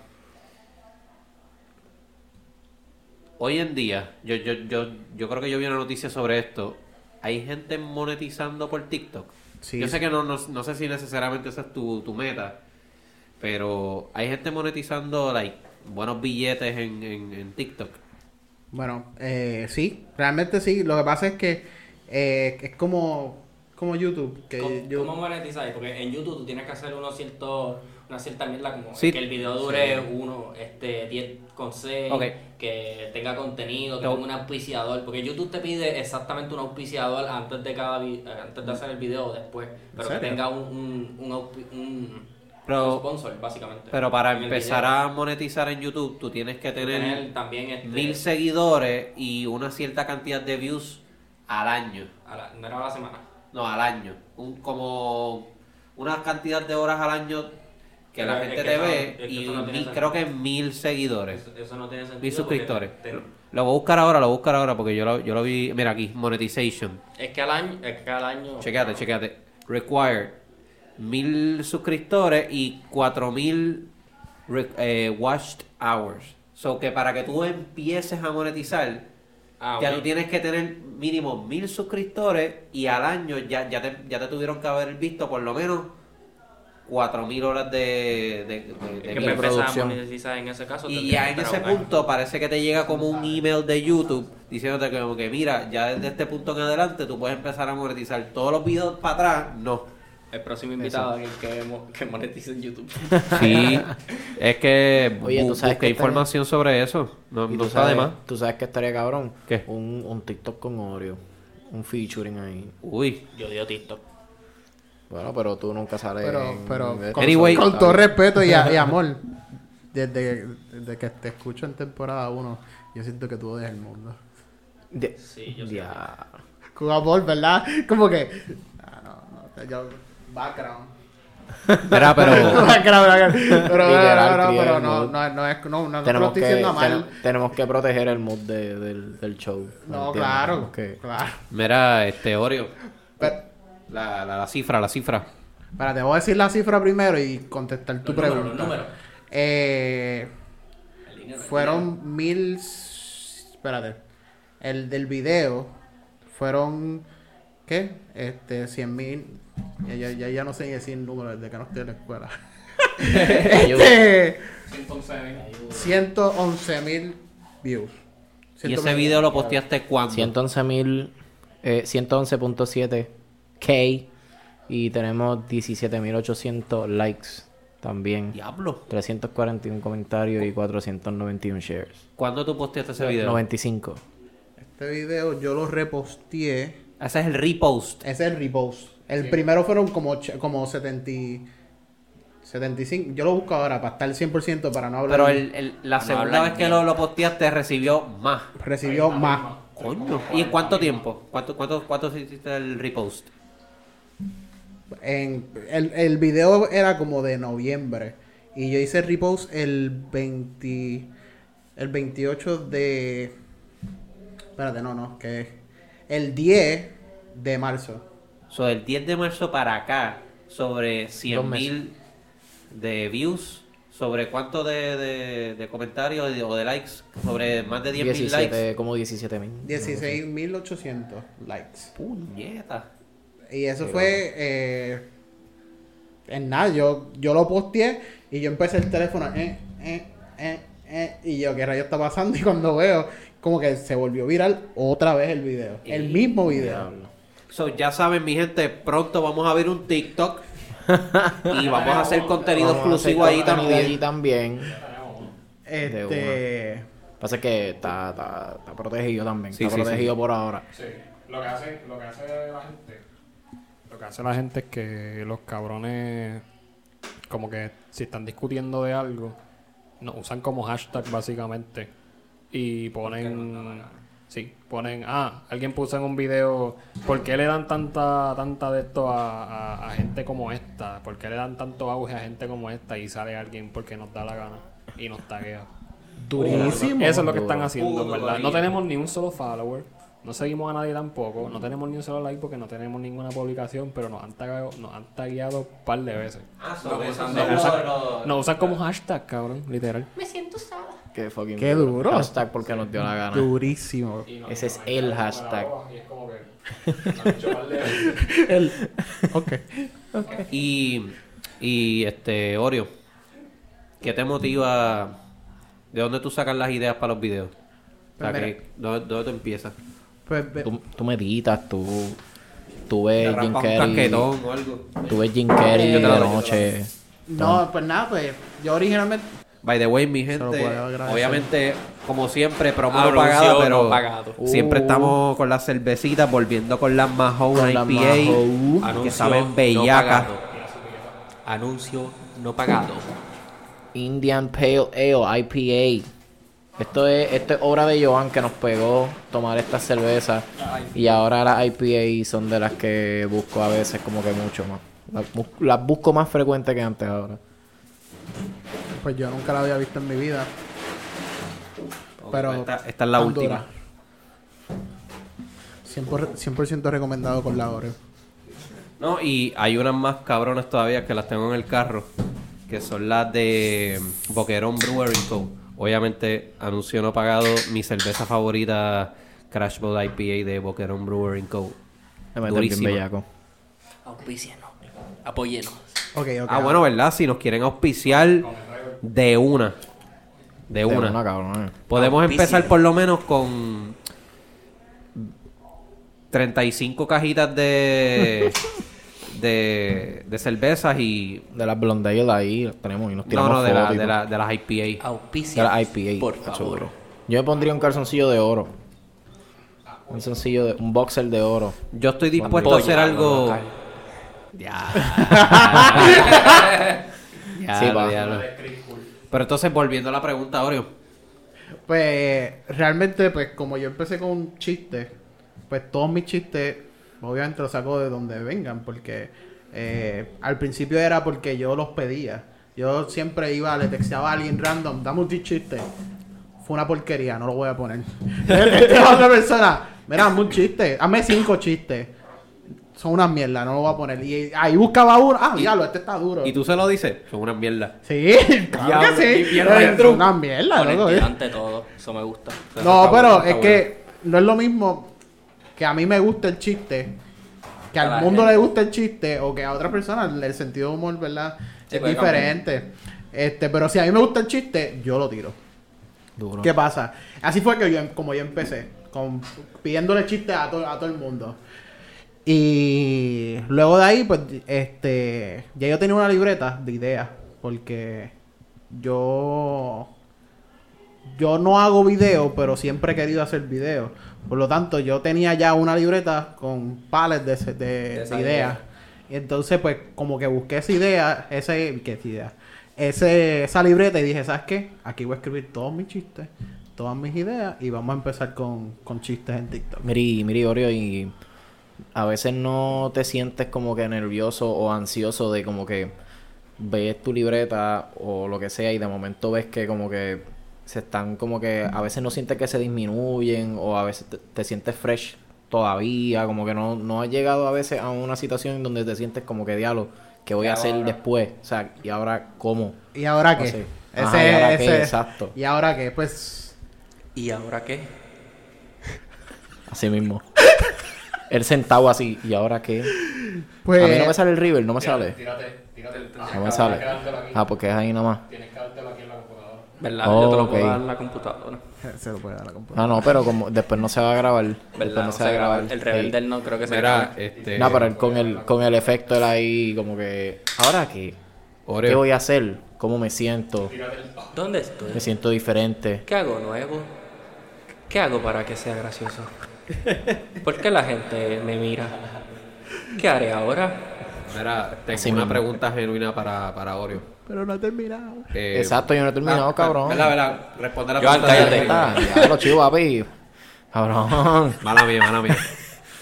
Hoy en día, yo, yo, yo, yo creo que yo vi una noticia sobre esto. Hay gente monetizando por TikTok. Sí, yo sé que no, no, no sé si necesariamente esa es tu, tu meta, pero hay gente monetizando like, buenos billetes en, en, en TikTok. Bueno, eh, sí, realmente sí. Lo que pasa es que eh, es como, como YouTube. Que ¿Cómo, yo- cómo monetizáis? Porque en YouTube tú tienes que hacer uno cierto, una cierta mierda como Sí. que el video dure uno, este, 10 con 6, Ok. que tenga contenido, que No. tenga un auspiciador. Porque YouTube te pide exactamente un auspiciador antes de cada vi- eh, antes de hacer el video o después. Pero que tenga un, un, un, aupi- un- Pero- un sponsor, básicamente. Pero para empezar a monetizar en YouTube, tú tienes que tener tener también este, mil seguidores y una cierta cantidad de views al año. a la, no era a la semana. No, al año. Un, como una cantidad de horas al año que Pero la es gente que te eso- ve es que y no mil- creo que mil seguidores. Eso, eso no tiene sentido. Mil suscriptores. te- Lo voy a buscar ahora, lo voy a buscar ahora porque yo lo, yo lo vi. Mira aquí, monetization. es que al año, es que al año. Chequéate, chequéate. Required mil suscriptores y cuatro mil re- eh, watched hours. So que para que tú empieces a monetizar, Ah, ya ok. tú tienes que tener mínimo mil suscriptores y al año ya, ya, te, ya te tuvieron que haber visto por lo menos cuatro mil horas de, de, de- de que producción. en ese caso. Y ya en ese punto parece que te llega como un email de YouTube diciéndote que como que mira, ya desde este punto en adelante tú puedes empezar a monetizar todos los videos para atrás, no. El próximo invitado alguien que, mo- que monetice en YouTube. Sí, <laughs> es que Oye, ¿tú sabes busqué que información sobre eso. No, tú está de sabes, más. tú sabes que estaría cabrón. ¿Qué? Un, un TikTok con Oreo. Un featuring ahí. Uy, Yo odio TikTok. Bueno, pero tú nunca sales. Pero, en- pero en- con, Anyway. con todo respeto y, a- y amor, desde, desde que te escucho en temporada 1, yo siento que tú odias el mundo. De- Sí, yo. Ya. Con amor, ¿verdad? Como que. Ah, no, no, yo. Background. Mira, pero <laughs> background, background. Pero, no, no, no, mood. no, no es. No, no, no lo Tenemos estoy que, diciendo mal. ten- tenemos que proteger el mood de- del, del show. ¿me No, claro. Que- Claro. mira, este Oreo, Pero, la, la, la cifra, la cifra. espérate, voy a decir la cifra primero y contestar tu Los números, pregunta. los números. Eh, fueron mil. Espérate. El del video fueron. ¿Qué? Este, cien mil. Ya, ya, ya, ya no sé ni decir el número desde que no estoy en la escuela. <laughs> este, 111 mil views. ¿Y ese video lo posteaste cuándo? 111 mil, eh, 111.7 K y tenemos 17.800 likes también. Diablo. 341 comentarios y 491 shares. ¿Cuándo tú posteaste ese video? 95. Este video yo lo reposteé. Ese es el repost. Ese es el repost. El primero fueron como, como 70, y- 75. Yo lo busco ahora para estar 100% para no hablar. Pero el, el- la segunda vez que lo, lo posteaste recibió más. Recibió más. Coño. ¿Y en cuánto tiempo? ¿Cuánto, cuánto, cuánto hiciste el repost? En, el, el video era como de noviembre. Y yo hice el repost el 20. el 28 de... Espérate, no, no, que es el 10 de marzo. So, del 10 de marzo para acá, sobre Dos 100 meses. mil de views, sobre cuánto de, de, de comentarios o de likes, sobre más de 10 mil 17, likes. como 17 mil. 16.800 likes. Puñeta. Y eso fue eh, en nada, yo, yo lo posteé y yo empecé el teléfono, eh, eh, eh, eh, y yo, ¿qué rayo está pasando? <laughs> Y cuando veo, como que se volvió viral otra vez el video, el mismo video. So, ya saben, mi gente, pronto vamos a ver un TikTok y vamos a hacer contenido Vamos a hacer exclusivo ahí contenido allí también. también. Este, Pasa que está, está, está protegido también. Sí, está sí, protegido por ahora. Sí, lo que hace, lo que hace la gente, lo que hace la gente es que los cabrones, como que si están discutiendo de algo, nos usan como hashtag básicamente y ponen, sí, ponen, ah, alguien puso en un video, ¿por qué le dan tanta, tanta de esto a, a- a gente como esta? ¿Por qué le dan tanto auge a gente como esta? Y sale alguien porque nos da la gana y nos taguea. durísimo. Eso es lo que están haciendo, ¿verdad? No tenemos ni un solo follower. No seguimos a nadie tampoco. No tenemos ni un solo like porque no tenemos ninguna publicación, pero nos han tagueado, nos han tagueado un par de veces. Ah, Nos usan, nos usan como hashtag, cabrón, literal. Qué fucking Qué duro. Hashtag porque nos dio la gana. Durísimo. Ese es el hashtag. <laughs> El- ok. Y, y este, Oreo, ¿qué te motiva? ¿De dónde tú sacas las ideas para los videos? O sea, Pues que- ¿dónde, dónde tú empiezas? Pues, Tú, tú meditas, tú, tú ves ¿Te Jim Carrey. casquetón o algo? Tú ves Jim Carrey Yo te de noche. no, pues nada, pues yo originalmente... By the way, mi gente, obviamente, como siempre, promo no Anuncio pagada, no pero pagado. siempre Uh. estamos con las cervecitas, volviendo con las Mahone IPA, Mahone. que saben bellacas. Anuncio no pagado. Indian Pale Ale IPA. Esto es, esto es obra de Joan que nos pegó tomar estas cervezas. Y ahora las IPA son de las que busco a veces como que mucho más. Las, bus- las busco más frecuente que antes ahora. Pues yo nunca la había visto en mi vida. Pero esta, esta es la última. dura. 100%, 100% recomendado con la Oreo. No, y hay unas más cabronas todavía que las tengo en el carro, que son las de Boquerón Brewery Co. Obviamente, anuncio no pagado, mi cerveza favorita, Crash Boat IPA de Boquerón Brewery Co. Me mete bien Durísima. bellaco. Auspícianos. Apóyenos. Ok, ok. Ah, bueno, ¿verdad? Si nos quieren auspiciar de una. De De una. una, cabrón. eh. Podemos Auspicia. empezar por lo menos con 35 cajitas de, <laughs> de, de cervezas y... De las Blonde Ale ahí las tenemos y nos No, tiramos no, de, la- de, la- de las IPA. De Auspicia. las IPA. Por favor. Yo me pondría un calzoncillo de oro. Un sencillo de... Un boxer de oro. Yo estoy dispuesto a hacer algo... local. <laughs> Ya. Sí, Ya, pa. ya lo- Pero entonces, volviendo a la pregunta, Oreo. Pues realmente, pues como yo empecé con un chiste, pues todos mis chistes, obviamente los saco de donde vengan, porque eh, al principio era porque yo los pedía. Yo siempre iba, le texteaba a alguien random, dame un chiste. Fue una porquería, no lo voy a poner. <laughs> A otra persona, mira, dame un chiste, hazme cinco chistes. Son una mierda, no lo voy a poner. Y ahí buscaba uno, ah, diablo, este está duro. ¿Y tú se lo dices? Son una mierda. Sí, claro Diablo, que y sí. bien Es retro. una mierda, loco. Honestidad ¿eh? ante todo. Eso me gusta. Eso No, está pero bueno, es está que no es lo mismo que a mí me gusta el chiste, que al mundo gente. le gusta el chiste, o que a otra persona el sentido de humor, ¿verdad? Sí, es diferente. Este, pero si a mí me gusta el chiste, yo lo tiro. Duro. ¿Qué pasa? Así fue que yo, como yo empecé, con, pidiéndole chistes a, to- a todo el mundo. Y luego de ahí, pues, este, ya yo tenía una libreta de ideas, porque yo, yo no hago video, pero siempre he querido hacer video. Por lo tanto, yo tenía ya una libreta con pales de, ese- de- ideas. idea. Y entonces, pues, como que busqué esa idea, ese, ¿qué idea? Ese, esa libreta y dije, ¿sabes qué? Aquí voy a escribir todos mis chistes, todas mis ideas y vamos a empezar con, con chistes en TikTok. Miri, miri, Oreo, y a veces no te sientes como que nervioso o ansioso de como que ves tu libreta o lo que sea y de momento ves que como que se están como que a veces no sientes que se disminuyen o a veces te, te sientes fresh todavía, como que no, no has llegado a veces a una situación en donde te sientes como que diablo, ¿qué voy a hacer después? O sea, ¿y ahora cómo? ¿Y ahora qué? Ese, Ajá, ¿y ahora qué? ese- Exacto. ¿Y ahora qué? Pues. ¿Y ahora qué? Así mismo. Él sentado así, ¿y ahora qué? Pues. a mí no me sale el river, no me sale. Tírate, tírate el No me sale. Ah, porque es ahí nada más. Tienes que dártelo aquí en la computadora. ¿Verdad? Oh, Yo te lo puedo dar en la computadora. <laughs> Se lo puede dar a la computadora. Ah, no, pero como después no se va a grabar. Después ¿Verdad? No se graba. El rebelde no creo que se Mira, grabe. este. No, pero él con el, con el efecto él ahí como que... ¿Ahora qué? Oreo. ¿Qué voy a hacer? ¿Cómo me siento? ¿Dónde estoy? Me siento diferente. ¿Qué hago nuevo? ¿Qué hago para que sea gracioso? <laughs> ¿Por qué la gente me mira? ¿Qué haré ahora? Mira, tengo Así una mismo. pregunta genuina para, para Oreo. Pero no he terminado. Eh, Exacto, yo no he terminado, ah, cabrón. Verdad, verdad. Responde la Joan, pregunta. cállate. Está, ya lo chivo, papi. Cabrón. Mala mía, mala mía.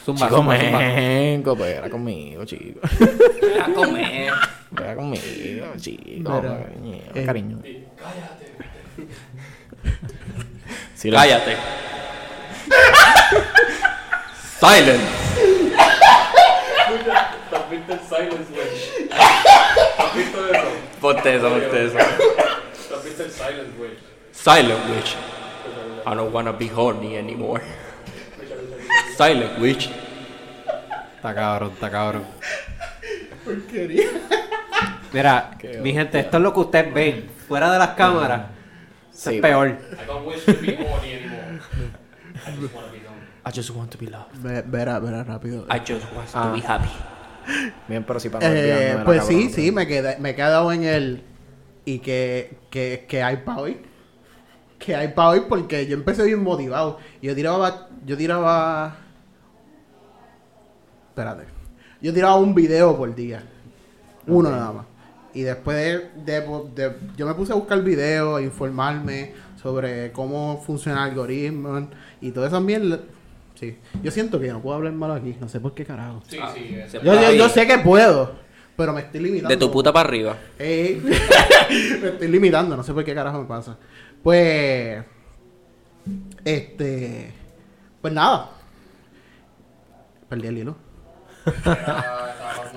Zumba, Chico zumba, zumba. menco, pega conmigo, chico. A comer. Pega conmigo, chico. Cariño, eh, cariño. Cállate. Cállate. Silent. Ponte eso, ponte eso. Silent Witch. I don't wanna be horny anymore. Silent Witch. Está cabrón, está cabrón. Mira, mi gente, esto es lo que ustedes ven. Fuera de las cámaras, Sí. es peor. I just want to be loved. Ve- Verá, verá rápido. I just want to be happy. Bien, pero si para Eh, pues cabrón. sí, sí, me, quedé, me he quedado en el. ¿Y que, que, que hay para hoy? Que hay para hoy porque yo empecé bien motivado. Yo tiraba. Yo tiraba. Espérate. Yo tiraba un video por día. Uno nada más. Y después de, de- de- Yo me puse a buscar videos, informarme sobre cómo funciona el algoritmo y todo eso también. Sí. Yo siento que yo no puedo hablar malo aquí. No sé por qué carajo. Sí, sí. Se Yo, yo, sé que puedo, pero me estoy limitando. De tu puta para arriba. Ey, <laughs> me estoy limitando, no sé por qué carajo me pasa. Pues. Este. Pues nada. Perdí el hilo.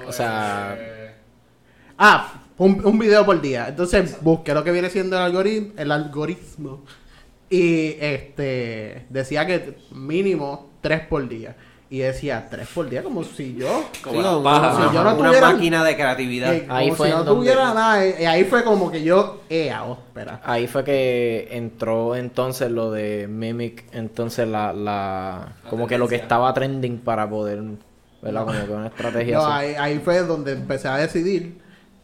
O sea, Ah, un, un video por día. Entonces busqué lo que viene siendo el algoritmo. El algoritmo. Y este. Decía que mínimo tres por día. Y decía tres por día, como si yo. Como Sí, una- pajas. Si yo no una tuviera- máquina de creatividad. eh, Ahí como fue si no donde- tuviera nada. Y ahí fue como que yo. Eh, oh, espera. ahí fue que entró entonces lo de Mimic, entonces la, la como que lo que estaba trending para poder, ¿verdad? Como que una estrategia No, así. ahí, ahí fue donde empecé a decidir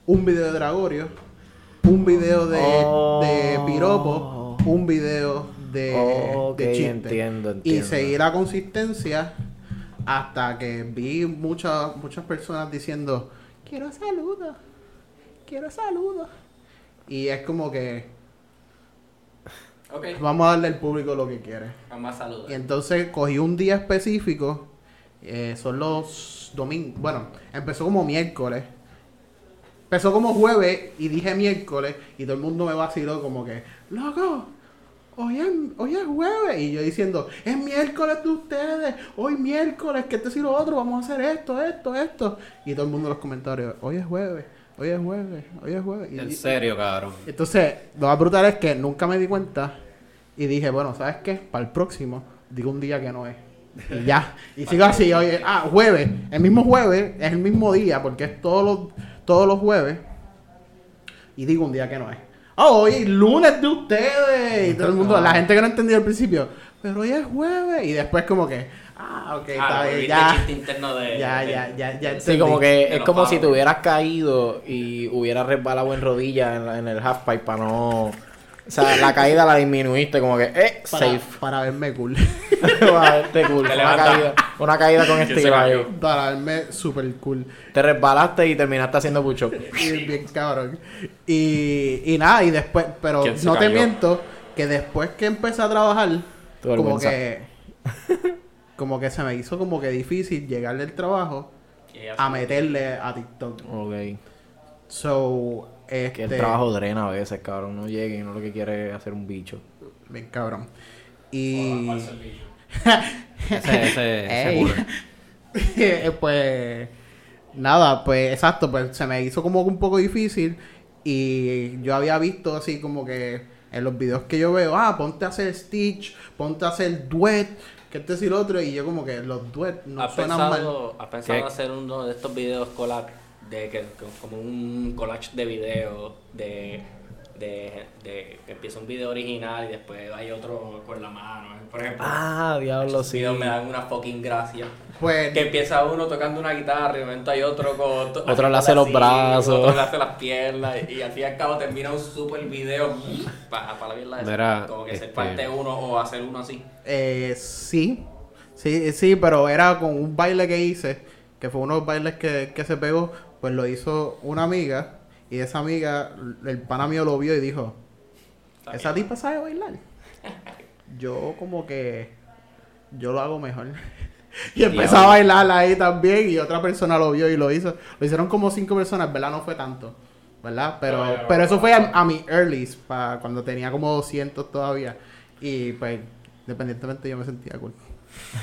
un video de Dragorio, un video de, Oh. de Piropo, un video de, Ok, de Chiste. entiendo, Y entiendo. seguir la consistencia hasta que vi muchas muchas personas diciendo, quiero saludos, quiero saludos. Y es como que vamos a darle al público lo que quiere. Vamos a saludar. Y entonces cogí un día específico, eh, son los domingos, bueno, empezó como miércoles, empezó como jueves y dije miércoles y todo el mundo me vaciló como que, loco, hoy es, hoy es jueves y yo diciendo, es miércoles de ustedes, hoy miércoles, que este y lo otro, vamos a hacer esto, esto, esto. Y todo el mundo en los comentarios, hoy es jueves, hoy es jueves, hoy es jueves. Y- En serio, cabrón. entonces, lo más brutal es que nunca me di cuenta y dije, bueno, ¿sabes qué? Para el próximo, digo un día que no es. Y ya. Y sigo así, oye, ah, jueves, el mismo jueves, es el mismo día, porque es todos los, todos los jueves. Y digo un día que no es. Ah, hoy lunes de ustedes. Y todo el mundo, la gente que no entendió al principio, pero hoy es jueves. Y después como que, ah, ok, está bien, ya. Ya, ya, ya, ya. Sí, como que es como si te hubieras caído y hubieras resbalado en rodillas en, el half pipe para no... O sea, la caída la disminuiste como que, eh, Para, safe. para verme cool. <laughs> Va a verte cool. Te Una caída, una caída con <laughs> ahí. para verme super cool. Te resbalaste y terminaste haciendo pucho. <laughs> Bien cabrón. Y, y nada, y después, pero ¿Quién se no te miento, que después que empecé a trabajar, como que, como que se me hizo como que difícil llegar del trabajo a meterle a TikTok. Ok. So, Que este, el trabajo drena a veces, cabrón. No llegue y no lo que quiere es hacer un bicho. Bien cabrón. Y... <laughs> Ese, ese, ese <laughs> pues nada, pues exacto, pues se me hizo como un poco difícil y yo había visto así como que en los videos que yo veo, ah, ponte a hacer Stitch, ponte a hacer duet, que este y lo otro y yo como que los duet no ¿Has suenan mal. pensado, has pensado ¿Qué? hacer uno de estos videos collab? De que, como un collage de videos de, de, de que empieza un video original y después hay otro con la mano. Por ejemplo, Ah, diablo, sí. videos me dan una fucking gracia. Pues Que empieza uno tocando una guitarra y de momento hay otro con... Otro le hace los así, brazos. Otro le hace las piernas y, y al fin y al cabo termina un super video para, para la mierda esa. Mira, Como que ser este- parte uno o hacer uno así. eh, sí, sí, sí, pero era con un baile que hice, que fue uno de los bailes que, que se pegó, pues lo hizo una amiga y esa amiga, el pana mío lo vio y dijo, ¿esa tipa sabe bailar? <laughs> Yo como que yo lo hago mejor. <laughs> y empezó a bailar ahí también y otra persona lo vio y lo hizo. Lo hicieron como cinco personas, ¿verdad? No fue tanto, ¿verdad? Pero, pero eso fue a, a mi earlys, para cuando tenía como 200 todavía. Y pues, independientemente yo me sentía cool.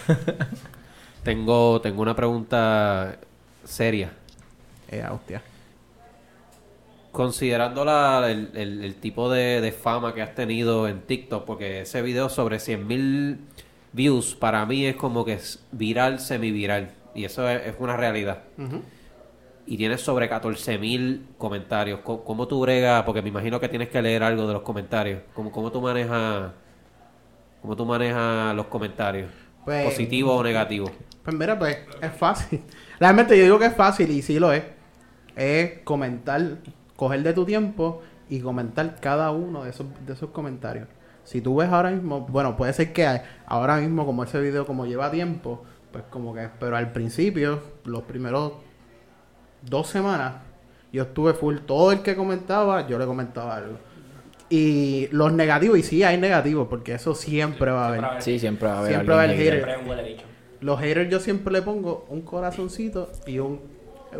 <laughs> Tengo, tengo una pregunta seria. Eh, hostia. Considerando la- el, el- el tipo de, de fama que has tenido en TikTok, porque ese video sobre 100.000 views para mí es como que es viral, semi-viral. Y eso es, es una realidad. Y tienes sobre 14.000 comentarios. ¿Cómo, cómo tú bregas? Porque me imagino que tienes que leer algo de los comentarios. ¿Cómo, cómo tú manejas cómo tú manejas los comentarios? Pues- ¿Positivo o negativo? Pues mira, pues es fácil. <laughs> Realmente yo digo que es fácil y sí lo es. Es comentar, coger de tu tiempo y comentar cada uno de esos, de esos comentarios. Si tú ves ahora mismo, bueno, puede ser que ahora mismo como ese video como lleva tiempo, pues como que, pero al principio, los primeros dos semanas, yo estuve full. Todo el que comentaba, yo le comentaba algo. Y los negativos, y sí hay negativos, porque eso siempre va a haber. Sí, siempre va a haber Siempre va a haber alguien hater. hater. Siempre es un huele bicho. Los haters yo siempre le pongo un corazoncito y un,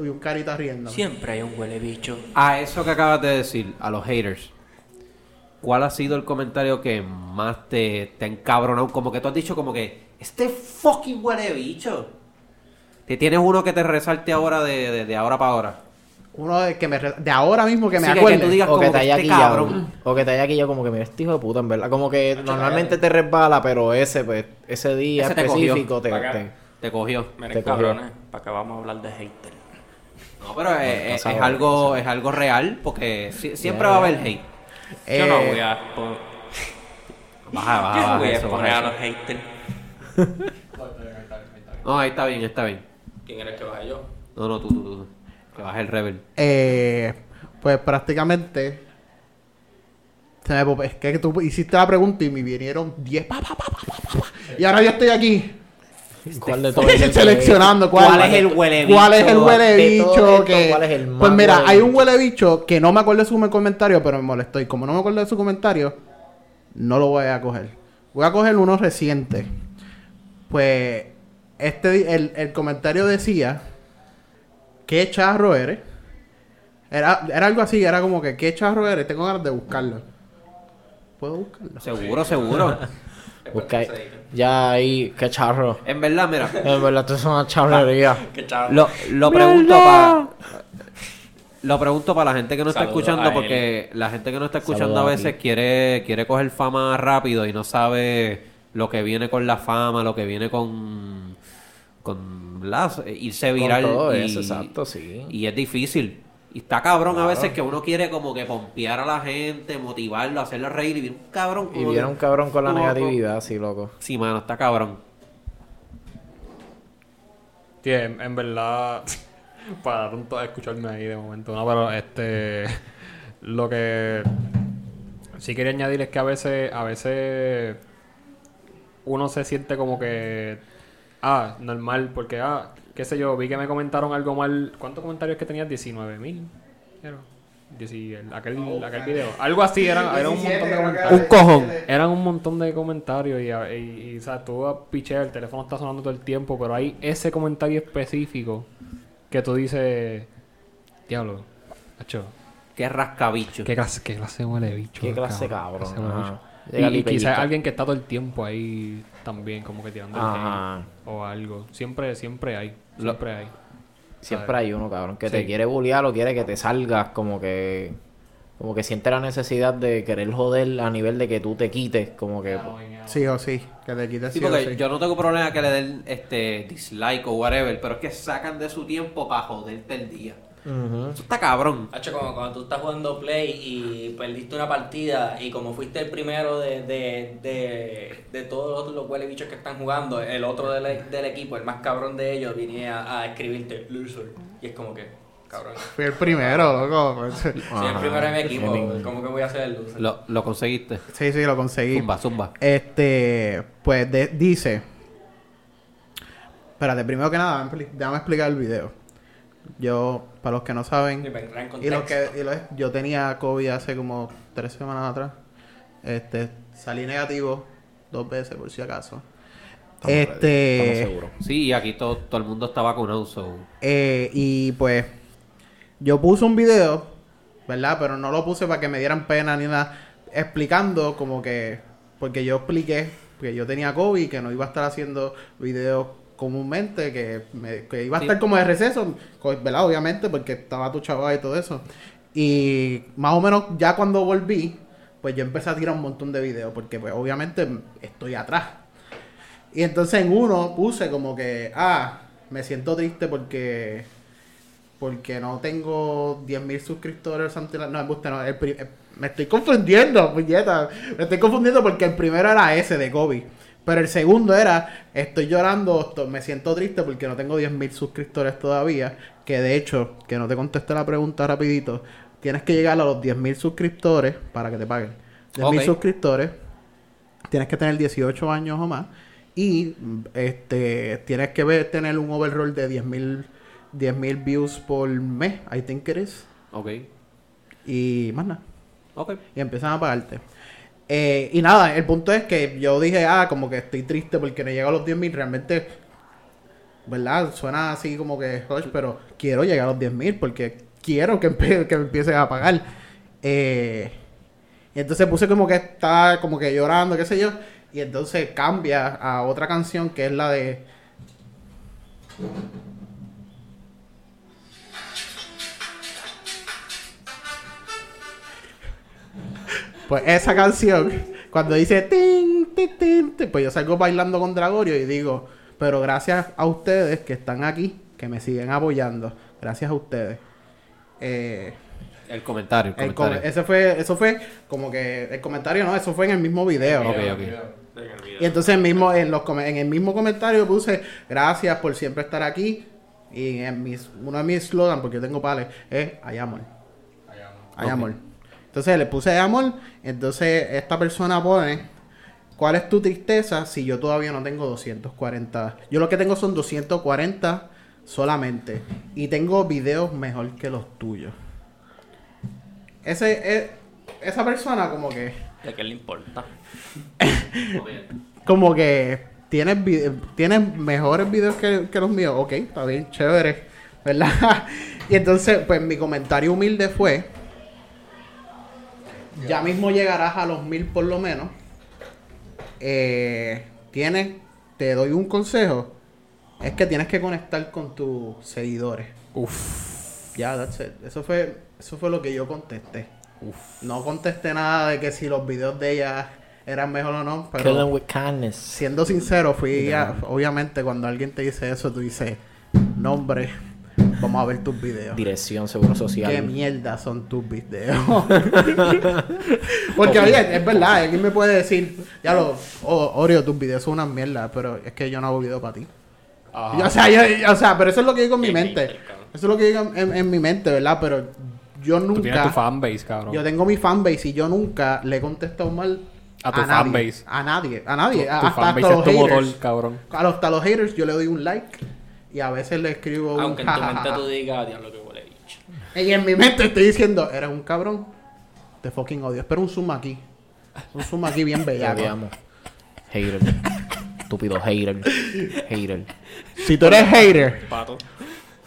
y un carita riendo. Siempre hay un huele bicho. A eso que acabas de decir, a los haters, ¿cuál ha sido el comentario que más te, te ha encabronado? Como que tú has dicho como que, este fucking huele bicho. ¿Te tienes uno que te resalte ahora de, de, de ahora para ahora? Uno de, que me, de ahora mismo que me Sí, que- acuerde. que tú digas O que te haya este quillado. cabrón. O que te haya quillado como que mira este hijo de puta, en verdad. Como que normalmente te resbala, pero ese, pues, ese día Ese te específico cogió. te, acá. te- Te cogió. Miren, Te cogió. cabrones, para que vamos a hablar de hater. No, pero es, es- pasado, es algo, es algo real porque si- siempre Ya. va a haber hate. Yo no Eh, voy a, pon- <laughs> Baja, baja, yo no baja voy a eso, poner baja a los haters. <laughs> No, ahí está bien, está bien. ¿Quién eres que baje yo? No, no, tú, tú, tú. Que baje el rebel. eh, pues prácticamente. Es que tú hiciste la pregunta y me vinieron 10. pa, pa, pa, pa, pa, pa, pa. y ahora yo estoy aquí ¿Cuál de <laughs> todos es seleccionando cuál, ¿Cuál es el huele ¿Cuál es el bicho? huele bicho? esto, que... ¿cuál es el más pues mira, huele hay un bicho? huele bicho que no me acuerdo de su comentario, pero me molestó. Y como no me acuerdo de su comentario, no lo voy a coger. Voy a coger uno reciente. Pues este el, el comentario decía qué charro eres. Era, era algo así, era como que qué charro eres, tengo ganas de buscarlo. ¿Puedo buscarlo? Seguro, seguro. <laughs> Busca ahí. Ya ahí, qué charro. en verdad, mira. En verdad, esto es una charrería. <laughs> Qué. Lo, lo pregunto para lo pregunto para la gente que no está escuchando porque la gente que no está escuchando Saludos a veces quiere quiere coger fama rápido y no sabe lo que viene con la fama, lo que viene con con las irse Con viral todo y, eso, exacto, sí. y es difícil. Y está cabrón a veces que uno quiere como que pompear a la gente, motivarlo, hacerlo reír y viene un cabrón Y viene un cabrón con la negatividad, sí, loco. Sí, mano, está cabrón. Tío, en, en verdad, <laughs> para tanto escucharme ahí de momento, no, pero este, <laughs> lo que sí quería añadir es que a veces, a veces uno se siente como que, ah, normal, porque, ah, qué sé yo, vi que me comentaron algo mal, ¿cuántos comentarios que tenías? 19 mil, aquel, aquel video, algo así, era, era un montón de comentarios. Un cojón. Eran un montón de comentarios y, y, y, o sea, tú a pichear, el teléfono está sonando todo el tiempo, pero hay ese comentario específico que tú dices, diablo, macho, Qué rascabicho. ¿qué clase, qué clase huele de bicho? Qué clase cabrón, cabrón. qué clase huele de ajá. bicho". Y, quizás alguien que está todo el tiempo ahí también, como que tirando el hate o algo. Siempre, siempre hay. Lo- Siempre hay. Siempre hay uno, cabrón, que te quiere bullear o quiere que te salgas, como que... Como que siente la necesidad de querer joder a nivel de que tú te quites, como que... Sí o sí, que te quites Sí, sí o porque sí. yo no tengo problema que le den este dislike o whatever, pero es que sacan de su tiempo para joderte el día. Eso está cabrón. Hacho, como cuando tú estás jugando Play y perdiste una partida y como fuiste el primero de, de, de, de todos los, los huele bichos que están jugando, el otro del, del equipo, el más cabrón de ellos, venía a, a escribirte loser. Y es como que, cabrón. <laughs> Fui el primero, loco. Soy el primero de mi equipo, ¿cómo que voy a ser el loser? Lo, lo conseguiste. Sí, sí, lo conseguí. Zumba, zumba. Este, pues de- dice. Espérate, primero que nada, déjame explicar el video. Yo, para los que no Y saben, y los que, y los- yo tenía COVID hace como tres semanas atrás. Este, salí negativo dos veces por si acaso. Estamos este, estamos seguros. Sí, y aquí todo, todo el mundo está vacunado, so. Eh, y pues yo puse un video, ¿verdad? Pero no lo puse para que me dieran pena ni nada, explicando como que, porque yo expliqué que yo tenía COVID, que no iba a estar haciendo videos comúnmente, que, me- que iba a Sí. estar como de receso, co- ¿verdad? Obviamente, porque estaba tu chaval y todo eso. Y más o menos ya cuando volví, pues yo empecé a tirar un montón de videos, porque pues obviamente estoy atrás. Y entonces en uno puse como que, ah, me siento triste porque porque no tengo 10.000 suscriptores ante la... No, embuste, no, el pri- eh, me estoy confundiendo, puñeta. Me estoy confundiendo porque el primero era ese de Kobe. Pero el segundo era, estoy llorando, me siento triste porque no tengo 10.000 suscriptores todavía. Que de hecho, que no te contesté la pregunta rapidito, tienes que llegar a los 10.000 suscriptores para que te paguen. 10.000 Ok. suscriptores, tienes que tener 18 años o más. Y este tienes que ver, tener un overroll de 10.000 10.000 views por mes, I think it is. Ok. Y más nada. Ok. Y empiezan a pagarte. Eh, y nada, el punto es que yo dije, ah, como que estoy triste porque no llego a los 10.000. Realmente, ¿verdad? Suena así como que, pero quiero llegar a los 10.000 porque quiero que, que me empiecen a pagar. Eh, y entonces puse como que está como que llorando, qué sé yo. Y entonces cambia a otra canción que es la de... Pues esa canción, cuando dice tin, tin, tin, tin, pues yo salgo bailando con Dragorio y digo, pero gracias a ustedes que están aquí, que me siguen apoyando, gracias a ustedes. Eh, El comentario, el el com- comentario. ese fue, eso fue como que el comentario, no, eso fue en el mismo video. Ok, ok. Y entonces mismo en los en el mismo comentario puse gracias por siempre estar aquí y en mis, uno de mis slogans porque yo tengo pales es hay amor. Hay Ok. amor. Entonces le puse hay amor, entonces esta persona pone ¿Cuál es tu tristeza si yo todavía no tengo 240? Yo lo que tengo son 240 solamente y tengo videos mejor que los tuyos. Ese es esa persona como que ¿De qué le importa? <laughs> como que tienes, tienes mejores videos que, que los míos. Ok, está bien, chévere. ¿Verdad? <laughs> y entonces, pues mi comentario humilde fue: Ya mismo llegarás a los mil por lo menos. Eh, tienes, te doy un consejo: es que tienes que conectar con tus seguidores. Uf. Ya, that's it. Eso fue, eso fue lo que yo contesté. No contesté nada de que si los videos de ella eran mejor o no, pero Killing with kindness. siendo sincero, fui a- obviamente cuando alguien te dice eso, tú dices, nombre, vamos a ver tus videos. Dirección, seguro social. ¿Qué mierda son tus videos? <laughs> Porque, oye, es verdad, alguien me puede decir, ya lo, oh, Oreo, tus videos son una mierda, pero es que yo no hago video para ti. Yo, o, sea, yo- o sea, pero eso es lo que digo en mi mente. Eso es lo que digo en, en mi mente, ¿verdad? Pero yo Tú tienes tu nunca... fanbase, cabrón. Yo tengo mi fanbase y yo nunca le he contestado mal A tu nadie. fanbase. A nadie, a nadie. Tu, a- tu hasta, fanbase hasta es los motor, haters. cabrón. A los, hasta los haters yo le doy un like y a veces le escribo un Aunque en tu mente tú digas, diablo que huele bicho. Y en mi mente estoy diciendo, eres un cabrón. Te fucking odio. Espera un zoom aquí. Un zoom aquí bien <laughs> Te bellaco. odiamos. Hater. Estúpido hater. Hater. Si tú eres hater, Pato.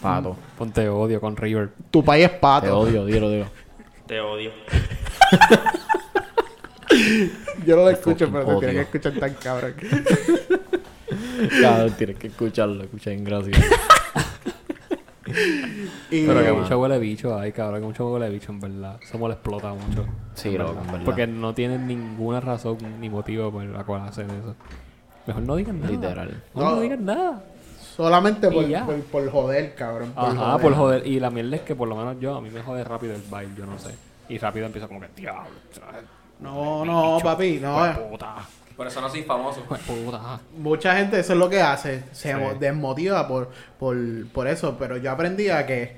Pato. Ponte odio con River. tu país es pato. Te odio, dilo, dilo. Te odio. <laughs> Yo no lo escucho, fucking pero te tiene que odio. escuchar tan cabrón. <laughs> <laughs> Cabrón, tienes que escucharlo, escucha bien gracioso. <laughs> Y, Pero que mucho huele bicho ay cabrón, que mucho huele bicho en verdad. Eso me lo explota mucho. Sí, en loco, en verdad. Porque no tienen ninguna razón ni motivo por la cual hacer eso. Mejor no digan nada. Literal. No, No. digan nada. solamente por, Y ya. por, por joder, cabrón. Por Ajá, por joder. Y la mierda es que por lo menos yo, a mí me jode rápido el baile, yo no sé. Y rápido empieza como que, diablo. No, no, papi, no. Puta. Por eso no soy famoso. Puta. Mucha gente eso es lo que hace, se Sí. mo- desmotiva por, por, por eso, pero yo aprendí a que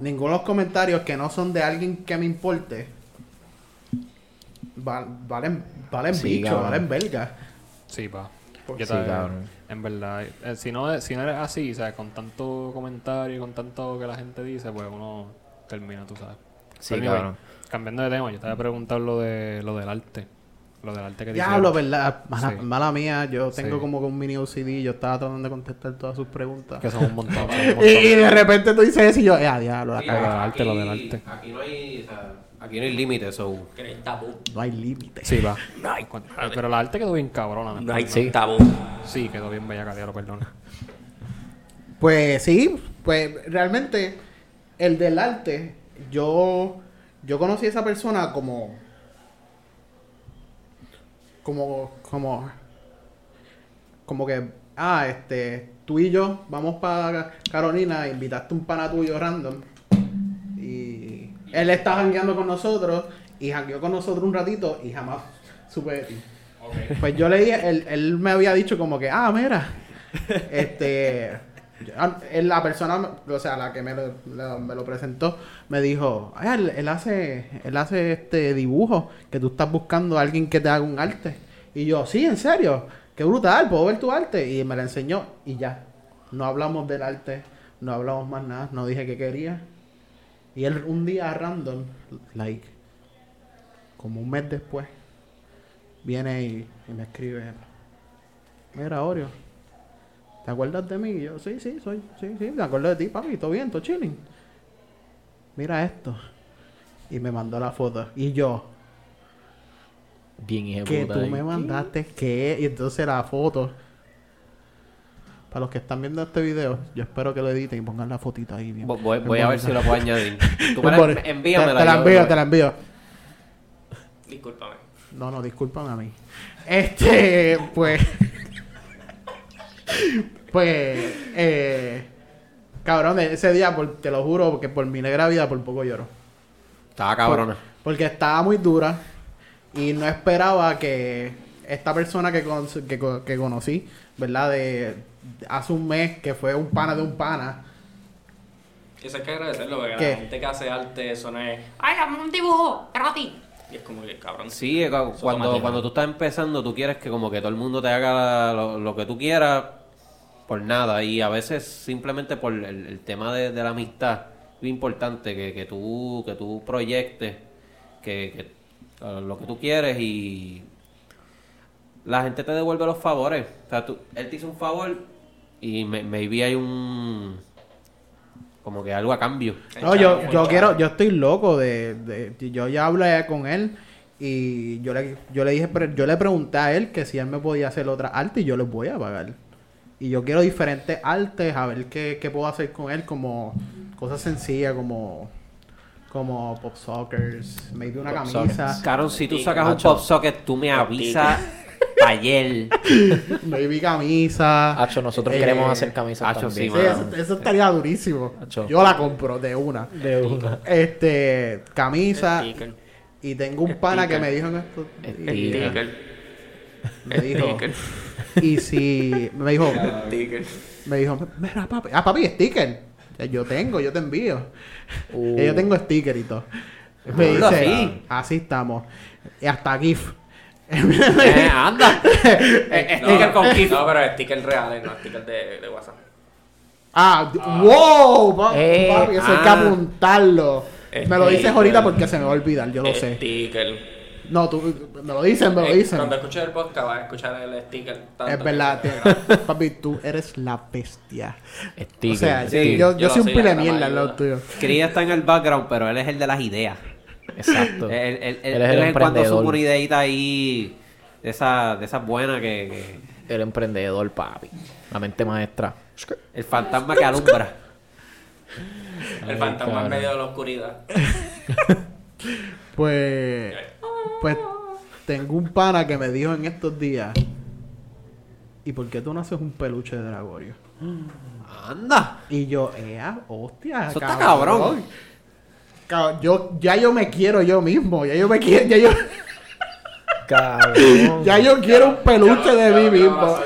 ninguno de los comentarios que no son de alguien que me importe val- valen, valen Sí, bicho, cabrón. valen belga. Sí, pa. Yo Sí, también, cabrón. En verdad, eh, si no, si no eres así, ¿sabes? Con tanto comentario y con tanto que la gente dice, pues uno termina, tú sabes. Sí, Pero anyway, cabrón. Cambiando de tema, yo te voy a preguntar lo, de, lo del arte. Lo del arte que Diablo, verdad, mala, Sí. mala mía, yo tengo Sí. como que un mini OCD, yo estaba tratando de contestar todas sus preguntas. Que son un montón. <laughs> son un montón. Y, y de repente tú dices eso y yo, eh, diablo, la Sí, cagué". del arte, lo del arte. Aquí no hay, o sea, aquí no hay límite, so. No hay tabú. no hay límite. Sí, va. <laughs> No hay, Cuando- Pero la arte quedó bien cabrona. no hay Sí. tabú. Sí, quedó bien bella, diablo, perdona. Pues sí, pues realmente el del arte, yo, yo conocí a esa persona como, como, como, como que, ah, este, tú y yo vamos para Carolina, invitaste un pana tuyo random y él está jangueando con nosotros y jangueó con nosotros un ratito y jamás supe de ti. Pues yo le dije, él, él me había dicho como que, ah, mira, este, la persona, o sea, la que me lo, me lo presentó, me dijo, "Ah, él, él hace, él hace este dibujo, que tú estás buscando a alguien que te haga un arte. Y yo, sí, en serio, qué brutal, puedo ver tu arte. Y me la enseñó y ya. No hablamos del arte, no hablamos más nada, no dije que quería. Y él un día random, like, como un mes después, viene y, y me escribe, mira, Oreo, ¿te acuerdas de mí? Y yo, sí, sí, soy, sí, sí, me acuerdo de ti, papi, todo bien, todo chilling. Mira esto. Y me mandó la foto. Y yo, Bien hijo que tú ahí. me mandaste, que Y entonces la foto. Para los que están viendo este video, yo espero que lo editen y pongan la fotita ahí bien. Voy, voy- bien voy a ver si lo puedo añadir. <laughs> Tú bonita. envíamela. Te, te la envío, yo- te la envío. Discúlpame. No, no, discúlpame a mí. Este, pues. Pues, eh. Cabrón, ese día, por- te lo juro, que por mi negra vida por poco lloro. Estaba cabrona. Porque estaba muy dura y no esperaba que esta persona que, con- que, que conocí, ¿verdad? De, de hace un mes, que fue un pana de un pana. Eso hay que agradecerlo porque ¿Qué? la gente que hace arte, eso no es. ¡Ay, dame un dibujo! ¡Gratis! Y es como que cabrón. Sí, eh, cuando, cuando tú estás empezando, tú quieres que como que todo el mundo te haga lo, lo que tú quieras por nada. Y a veces simplemente por el, tema de, la amistad, es importante que, que tú que tú proyectes que, lo que tú quieres y la gente te devuelve los favores. O sea, tú, él te hizo un favor y me, maybe hay un... como que algo a cambio. No, yo, yo quiero, yo estoy loco de, de- yo ya hablé con él y yo le, yo le dije, yo le pregunté a él que si él me podía hacer otra arte y yo les voy a pagar. Y yo quiero diferentes artes, a ver qué, qué puedo hacer con él, como cosas sencillas, como, como pop sockers, maybe una Pop camisa, Caron, si tú sacas un pop socket, tú me avisas ayer. <laughs> maybe camisa. Hacho, nosotros Eh, queremos hacer camisas Hacho, también. Sí, eso, eso estaría durísimo. Macho. Yo la compro de una. De una. Este, camisa. Y tengo un pana que me dijo en esto. Me dijo. Sticker. Y si. Me dijo. <laughs> Sticker. Me dijo, mira, papi. Ah, papi, sticker. Yo tengo, yo te envío. Uh. Yo tengo sticker y todo. Me Hazlo dice, así. así estamos. Y hasta GIF. <laughs> Eh, anda. <laughs> Eh, sticker no, con GIF. No, pero stickers reales, no stickers de, de WhatsApp. Ah, wow, pa- Eh, papi, eso hay que ah. apuntarlo. Me lo dices Sticker. ahorita porque se me va a olvidar, yo lo sé. Sticker. No, tú, me lo dicen, me lo Eh, dicen. Cuando escuches el podcast vas a escuchar el sticker. tanto Es que verdad, tío. papi, tú eres la bestia. Sticker. o sea, sí. yo, yo Yo soy un pile la mierda al lado tuyo. Cría está en el background, pero él es el de las ideas. Exacto. Él, él, él, Él es el en cuando emprendedor. sube una ideita ahí de esa, de esas buenas que, El emprendedor, papi. La mente maestra. que- el fantasma que alumbra. El fantasma en medio de la oscuridad. <laughs> Pues, pues tengo un pana que me dijo en estos días, ¿y por qué tú no haces un peluche de Dragorio? Anda. Y yo, ¡eh, hostia! Eso está cabrón. Yo, ya yo me quiero yo mismo, ya yo me quiero, ya yo, Cabrón. <laughs> ya yo quiero un peluche de mí mismo.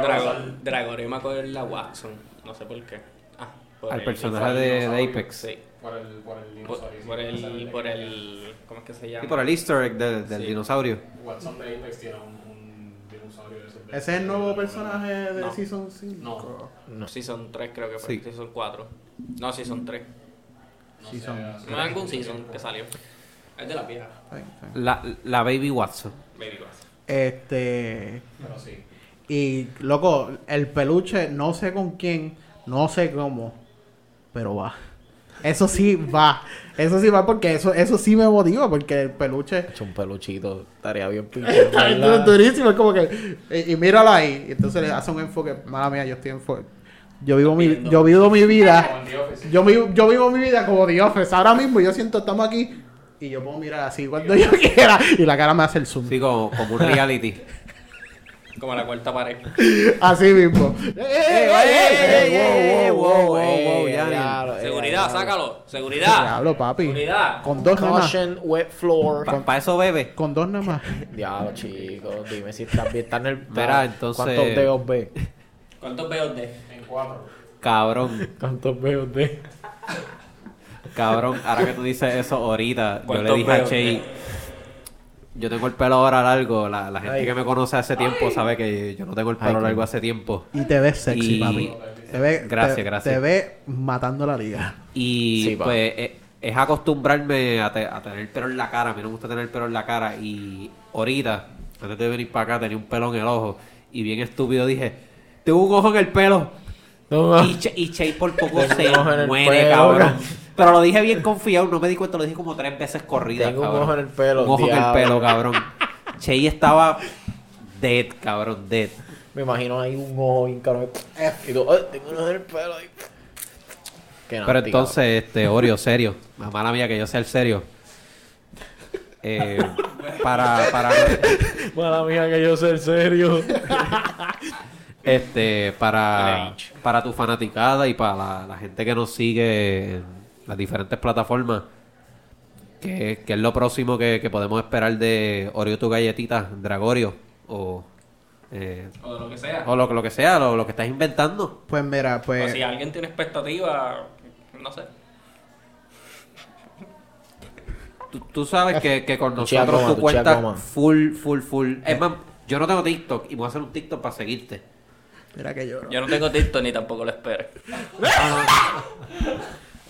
Dragon, Dragorio me acuerda a Watson. No sé por qué. Ah, por Al el- personaje de, de Apex. Sí. Por el, por el Por, dinosaurio. por el, por el. ¿Cómo es que se llama? Y por el easter egg del, del Sí. dinosaurio. Watson de Apex tiene un, un dinosaurio de esos. de- ¿Ese es el nuevo personaje de No. Season 5? No. No, Season 3 creo que fue. Sí. Season 4. No, Season 3. Season. No hay algún Season que salió. Es de la vieja. La, la Baby Watson. Baby Watson. Este. Pero sí. Y, loco, el peluche, no sé con quién, no sé cómo, pero va. Eso sí va. Eso sí va porque eso, eso sí me motiva, porque el peluche Hecho un peluchito. Estaría bien pinche. <laughs> está durísimo. Es como que. Y, y míralo ahí. Y entonces le hace un enfoque. Mala mía, yo estoy enfoque. Yo vivo mi, yo vivo mi vida. Como en The Office. Yo, vivo- yo vivo mi vida como The Office. Ahora mismo yo siento, estamos aquí. Y yo puedo mirar así cuando yo quiera. Y la cara me hace el zoom. Sí, como, como un reality. <laughs> Como la cuarta pared. Así mismo. ¡Eh, eh, eh, eh! eh, eh, Seguridad, sácalo. Seguridad. Diablo, papi. Seguridad. Con dos nada más. Wet floor. Para eso bebe. Con dos nada más. Diablo, chicos. Dime si estás bien. Está en el. Verá, entonces- ¿Cuántos dedos ve? ¿Cuántos veo de? En cuatro. Cabrón, ¿Cuántos dedos ve? cabrón. Ahora que tú dices eso ahorita, yo le ¿Cuántos dije a peos Che, yo tengo el pelo ahora largo. La, la gente Ay. que me conoce hace tiempo sabe que yo no tengo el pelo Ay, largo hace tiempo. Y te ves sexy, Y- papi. Te ve, Gracias, te- gracias. Te ve matando la liga. Y Sí, pues eh, es acostumbrarme a, te- a tener el pelo en la cara. A mí no me gusta tener el pelo en la cara. Y ahorita, antes de venir para acá, tenía un pelo en el ojo. Y bien estúpido dije, tengo un ojo en el pelo. No, Y, Che- y Che por poco <laughs> se muere, pelo, cabrón. Cabrón. Pero lo dije bien confiado, no me di cuenta, lo dije como tres veces corridas, Tengo un cabrón. ojo en el pelo, Un ojo en el pelo, cabrón. Che estaba dead, cabrón, dead. Me imagino ahí un ojo bien caro. Y tú, "Ay, tengo un ojo en el pelo. ahí". Qué Pero nasty, entonces, este, Oreo, serio. Mala mía que yo sea el serio. Eh, para, para, cabrón. Mala mía que yo sé el serio. este, para, para tu fanaticada y para la, la gente que nos sigue en las diferentes plataformas, ¿qué, qué es lo próximo que, que podemos esperar de Oreo tu galletita, Dragorio? O, eh, O de lo que sea. o lo, lo que sea, lo, lo que estás inventando. Pues mira, O pues. si alguien tiene expectativa, no sé. Tú, tú sabes que, que con nosotros goma, tu tuchea cuenta goma. full, full, full. Es más, yo no tengo TikTok y voy a hacer un TikTok para seguirte. Mira que lloro. Yo no tengo TikTok ni tampoco lo espero.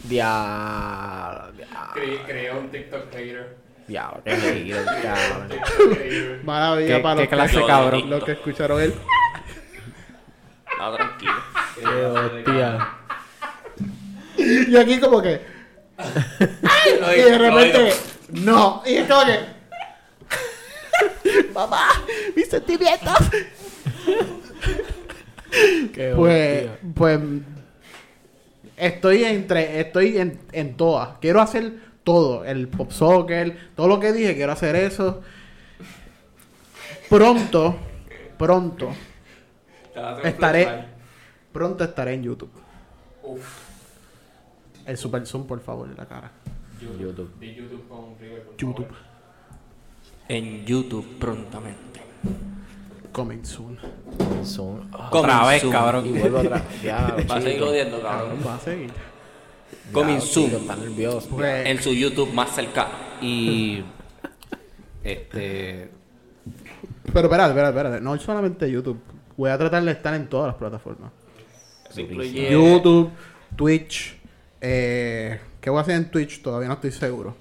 Diablo. Diablo. Cre- creó un TikTok hater. Diablo. Qué hater, <laughs> hater. Maravilla ¿Qué, para qué los clase yo- cabrón? Los que escucharon él. <laughs> No, tranquilo. Qué hostia. Y aquí como que. <laughs> y de repente. No. Y es como que. Mamá, mis sentimientos. Qué Pues, pues estoy entre, estoy en, en todas. Quiero hacer todo, el pop soccer, todo lo que dije, quiero hacer eso. Pronto, pronto, estaré, pronto estaré en YouTube. El super zoom, por favor, en la cara. YouTube. YouTube con River, por YouTube, favor. En YouTube prontamente. Coming soon. Ah, Otra Coming vez, soon. cabrón. Y vuelvo. Va a seguir chico. odiando, Cabrón, va a seguir. Coming soon. chico, Está nervioso. Pues, En su YouTube más cercano. Y. <laughs> Este. pero espérate, espérate, espérate. No solamente YouTube. Voy a tratar de estar en todas las plataformas. Eso incluye. YouTube, Twitch. Eh, ¿Qué voy a hacer en Twitch? Todavía no estoy seguro.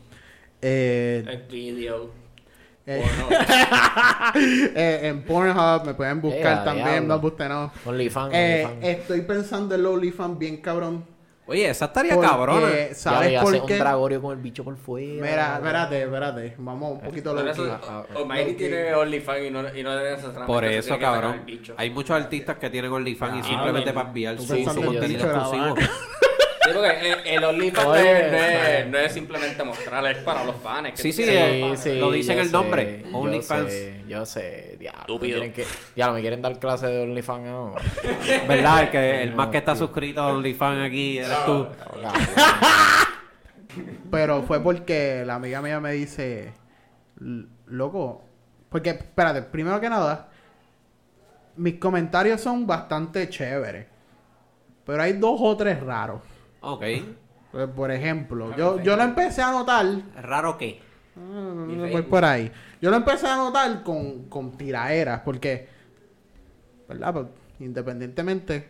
Eh, El video. Eh, <laughs> eh, en Pornhub me pueden buscar Eh, también. diablo. No, usted no. OnlyFans. Eh, OnlyFans. estoy pensando en OnlyFans bien cabrón. Oye, esa estaría Porque, cabrona. Ya ¿Sabes le hace por un qué? dragorio con el bicho por fuera. Mira, espérate, espérate. Vamos un poquito Por ah, Almighty low-key. tiene OnlyFans y no, y no necesariamente Por se eso, que cabrón. Hay muchos artistas que tienen OnlyFans y simplemente para enviar su, contenido exclusivo. Sí, porque el, el OnlyFans no, Oye, es, no, es, no es simplemente mostrar, es para los fans. que Sí, sí, eh, fans. lo dice en el nombre, OnlyFans. Yo sé, diablo. Estúpido. quieren que- Diablo, me quieren dar clase de OnlyFans ahora. <laughs> ¿Verdad? El, que, el más que está suscrito a OnlyFans aquí eres tú. Pero fue porque la amiga mía me dice, "L- loco, porque, espérate, primero que nada, mis comentarios son bastante chéveres. Pero hay dos o tres raros. Ok. Pues, por ejemplo, yo, yo lo empecé a notar, ¿Raro qué? ah, voy por ahí, yo lo empecé a notar con, con tiraeras, porque, ¿verdad? Pues, independientemente,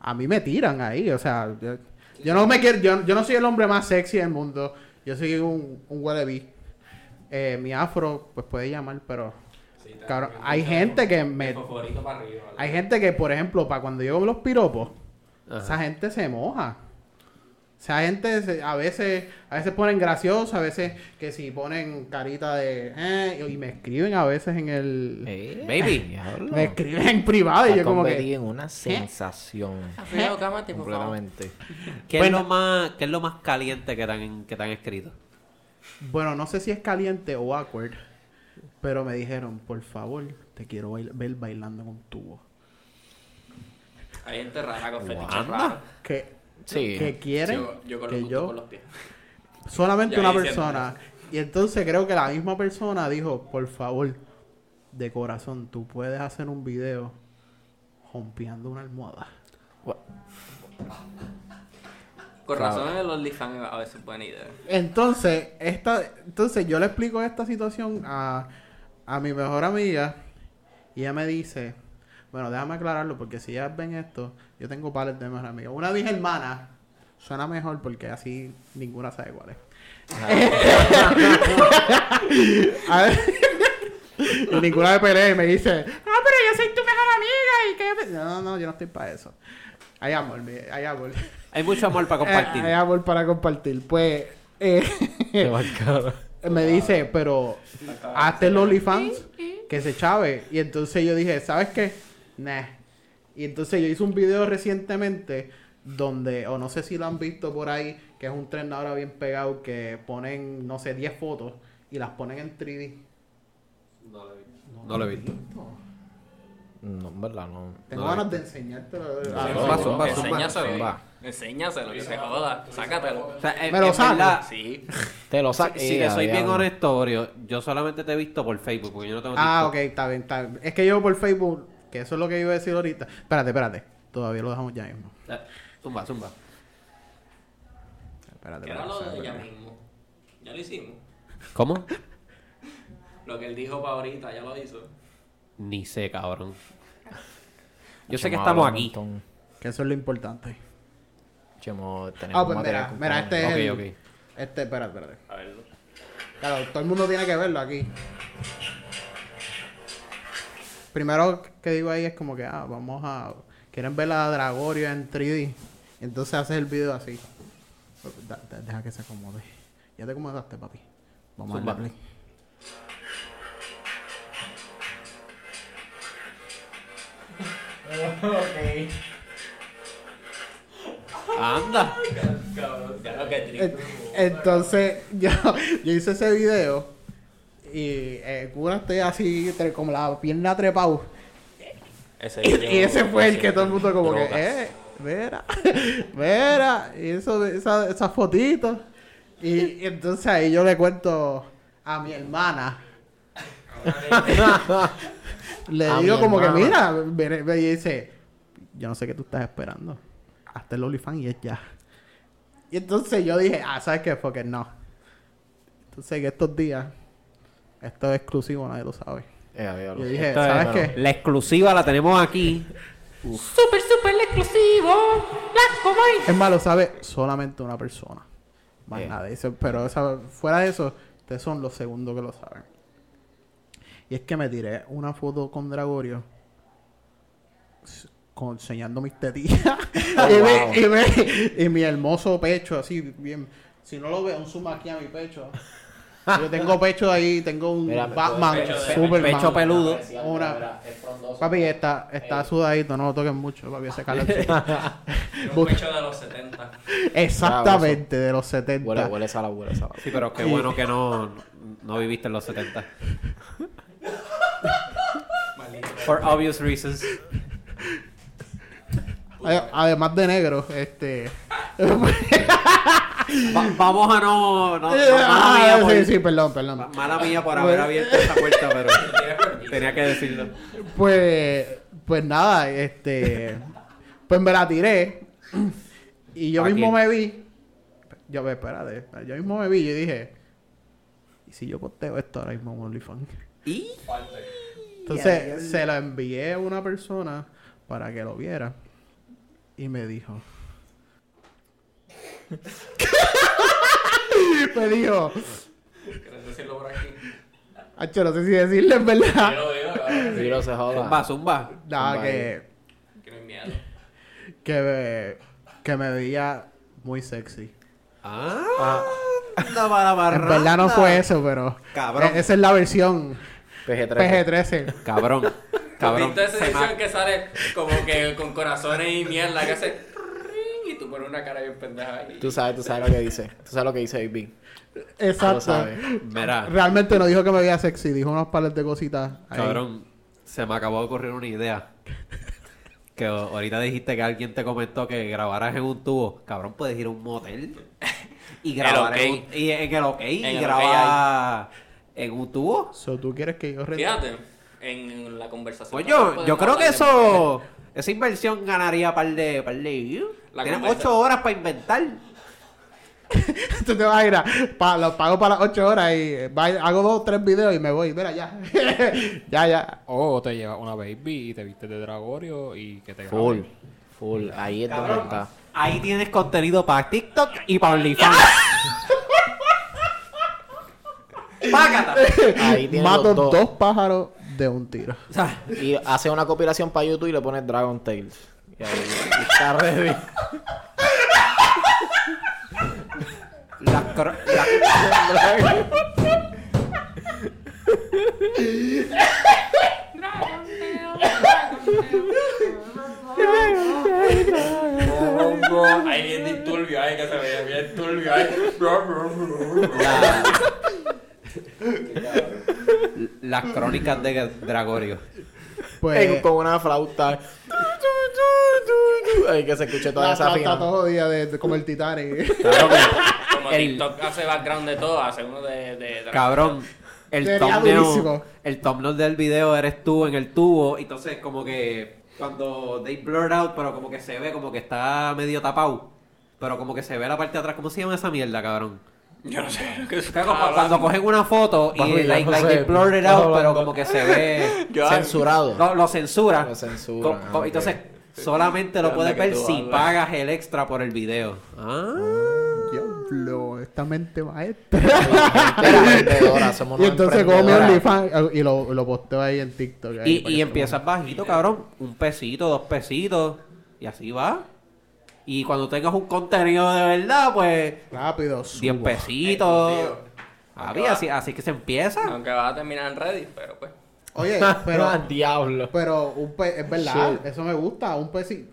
a mí me tiran ahí, o sea, yo, yo no me quiero, yo, yo no soy el hombre más sexy del mundo, yo soy un, un Eh, mi afro, pues puede llamar, pero, cabrón, hay gente que me, arriba. hay gente que, por ejemplo, para cuando yo veo los piropos, Ajá. esa gente se moja. O sea, gente a veces, a veces ponen gracioso, a veces que si ponen carita de eh, y me escriben a veces en el Eh, Baby. <laughs> me escriben en privado y yo como que en una sensación. Cámate, por favor. Completamente. <laughs> ¿Qué, Bueno. es lo más, ¿Qué es lo más caliente que te han, que te han escrito? bueno, no sé si es caliente o awkward, pero me dijeron, "Por favor, te quiero bail- ver bailando con tubo." Hay gente rara con fetiches. Que Sí. que quieren Yo, yo con que los yo con los pies. solamente Ya una persona. Y entonces creo que la misma persona dijo, por favor, de corazón, tú puedes hacer un video rompeando una almohada. Con razón el OnlyFans a veces es buena idea. Entonces, esta, entonces yo le explico esta situación a, a mi mejor amiga y ella me dice, bueno, déjame aclararlo porque si ellas ven esto, yo tengo pares de mejor amiga. Una de mis hermanas suena mejor porque así ninguna sabe cuál es. <laughs> A ver, y ninguna me pelea y me dice, ah, pero yo soy tu mejor amiga y que... No, no, no, yo no estoy para eso. Hay amor, hay amor. Hay mucho amor para <laughs> compartir. Eh, Hay amor para compartir. Pues, eh, <laughs> me dice, pero hazte el OnlyFans que se chave. Y entonces yo dije, ¿sabes qué? Nah. Y entonces yo hice un video recientemente donde, o no sé si lo han visto por ahí, que es un tren ahora bien pegado que ponen, no sé, 10 fotos y las ponen en 3D. No lo he visto. No, en verdad, no. Tengo No, ganas de enseñártelo. Zumba. Enséñaselo. Zumba. Enséñaselo, que se joda. Sácatelo. O sea, en- Me lo verdad, Sí. Te lo Si, saco. si te soy bien honesto, yo solamente te he visto por Facebook, porque yo no tengo Ah, ok, está bien, está bien. Es que yo por Facebook, que eso es lo que iba a decir ahorita. Espérate, espérate. Todavía lo dejamos ya mismo. Eh, Zumba, zumba. Espérate, era lo de ella espérate. mismo. Ya lo hicimos. ¿Cómo? <laughs> Lo que él dijo para ahorita, ya lo hizo. Ni sé, cabrón. Yo sé que estamos aquí. Que eso es lo importante. Chemo, tenemos Ah, pues mira, mira, este es el- Ok, ok. Este, espérate, espérate. A verlo. Claro, todo el mundo tiene que verlo aquí. Primero que digo ahí es como que, ah, vamos a... Quieren ver la Dragorio en 3D. Entonces haces el video así. Da- da- deja que se acomode. Ya te acomodaste, papi. Vamos Zumba. a darle play. Anda. Entonces, <laughs> yo, yo hice ese video y eh, Cura estoy así, tre- como la pierna trepado. Ese <laughs> Y, ese fue el que todo el mundo como drogas. que, eh, mira, <laughs> mira, y eso, esa, esas fotitos. Y, y entonces ahí yo le cuento a mi hermana. <laughs> le A digo como que, mira, y dice, yo no sé qué tú estás esperando. Hasta el OnlyFans y es ya. Y entonces yo dije, ah, ¿sabes qué? Porque no. Entonces en estos días, esto es exclusivo, nadie lo sabe. Eh. Yo dije, ¿sabes qué? La exclusiva la tenemos aquí. <laughs> Super, super exclusivo. Blanco, Mike. Es más, lo sabe solamente una persona. Más Eh. nada. Eso- pero esa- fuera de eso, ustedes son los segundos que lo saben. Y es que me tiré una foto con Dragorio. Con, enseñando mis tetillas <laughs> y, mi, y, y mi hermoso pecho, así bien. Si no lo veo, un zoom aquí a mi pecho. Yo tengo pecho ahí, tengo un Mira, Batman, pecho de- Superman. pecho peludo. Una- Papi, está, está sudadito, no lo toquen mucho, papi, ese calor. <laughs> Un pecho de los 70. Exactamente, de los 70. Huele, huele sala, huele sala. Sí, pero qué bueno que no, no viviste en los 70. For obvious reasons. Ade- Además de negro, este. <laughs> Va- vamos a no... no, no- Ah, mala, mía por, sí, sí, perdón, perdón. mala mía por haber abierto esta puerta, pero <laughs> tenía que decirlo. Pues, pues nada, este. Pues me la tiré. Y yo ¿A mismo quién? me vi. Yo, pues, espérate. Yo mismo me vi y dije. ¿Y si yo posteo esto ahora mismo en OnlyFans? ¿Y? Entonces se lo envié a una persona para que lo viera. Y me dijo. <laughs> me dijo. ¿Quieres decirlo por aquí? Acho, no sé si decirle en verdad. Yo lo digo. Sí, no se joda. Zumba, zumba. Nada, Zumba que, Que no hay miedo. que, me, que me veía muy sexy. Ah. Para la En verdad no fue eso, pero. Cabrón. e- Esa es la versión PG-13. PG-13. Cabrón. Cabrón. ¿Viste esa Se edición que sale como que con corazones y mierda que hace y tú pones una cara bien pendeja ahí? Tú sabes, tú sabes lo que dice. Tú sabes lo que dice AB. Exacto. Lo sabes. Mira, Realmente no dijo que me veía sexy, dijo unos pares de cositas. ahí. cabrón, se me acabó de ocurrir una idea. Que ahorita dijiste que alguien te comentó que grabaras en un tubo. Cabrón, puedes ir a un motel y grabar en, un- y en el OK y el grabar en un tubo. So, ¿tú quieres que yo? Fíjate, en la conversación. Pues yo, yo creo que eso, esa inversión ganaría par de, par de views. Tienes conversa- ocho horas para inventar. <laughs> Tú te vas a ir a, pa- lo pago para las 8 horas y eh, va- hago dos tres videos y me voy. Mira, ya. <laughs> ya, ya. O te llevas una baby y te vistes de Dragorio y que te Full. graben. Full. Ahí es donde está. ahí tienes contenido para TikTok y para OnlyFans. <laughs> ¡Págata! Ahí tiene Mato los dos. dos pájaros de un tiro. O sea, Y hace una compilación para YouTube y le pones Dragon Tales. Y ahí y está ready. las cro- las- Ahí bien turbio, ahí que se veía bien turbio, ahí. <laughs> las crónicas de Dragorio. Pues. En- con una flauta. Ay, que se escuche toda la esa plata fina. todo día de, de- como el Titanic. <laughs> Claro que- Como El- TikTok hace background de todo, hace uno de. de, de Cabrón, el Sería thumbnail, durísimo. el thumbnail del video eres tú en el tubo. Entonces, como que cuando they blurred out, pero como que se ve como que está medio tapado. Pero como que se ve la parte de atrás. ¿Cómo se llama esa mierda, cabrón? Yo no sé lo que es. Cuando cogen una foto y Papi, like, no like sé, they blurred it out, pero como que se ve. <laughs> Censurado. Lo censura. Lo censura, Co-. Entonces, solamente lo puedes ver si hablas. pagas el extra por el video. Ah. Diablo, esta mente maestra. <laughs> Y entonces como mi. OnlyFans y lo, lo posteo ahí en TikTok. ahí Y, empiezas bajito, cabrón. Un pesito, dos pesitos. Y así va. Y cuando tengas un contenido de verdad, pues. Rápido, 10 subo. pesitos. Tío. Javi, así, así que se empieza. Aunque va a terminar en Reddit, pero pues. Oye, <laughs> Pero <laughs> diablo. pero un pe es verdad, eso me gusta, un pesito.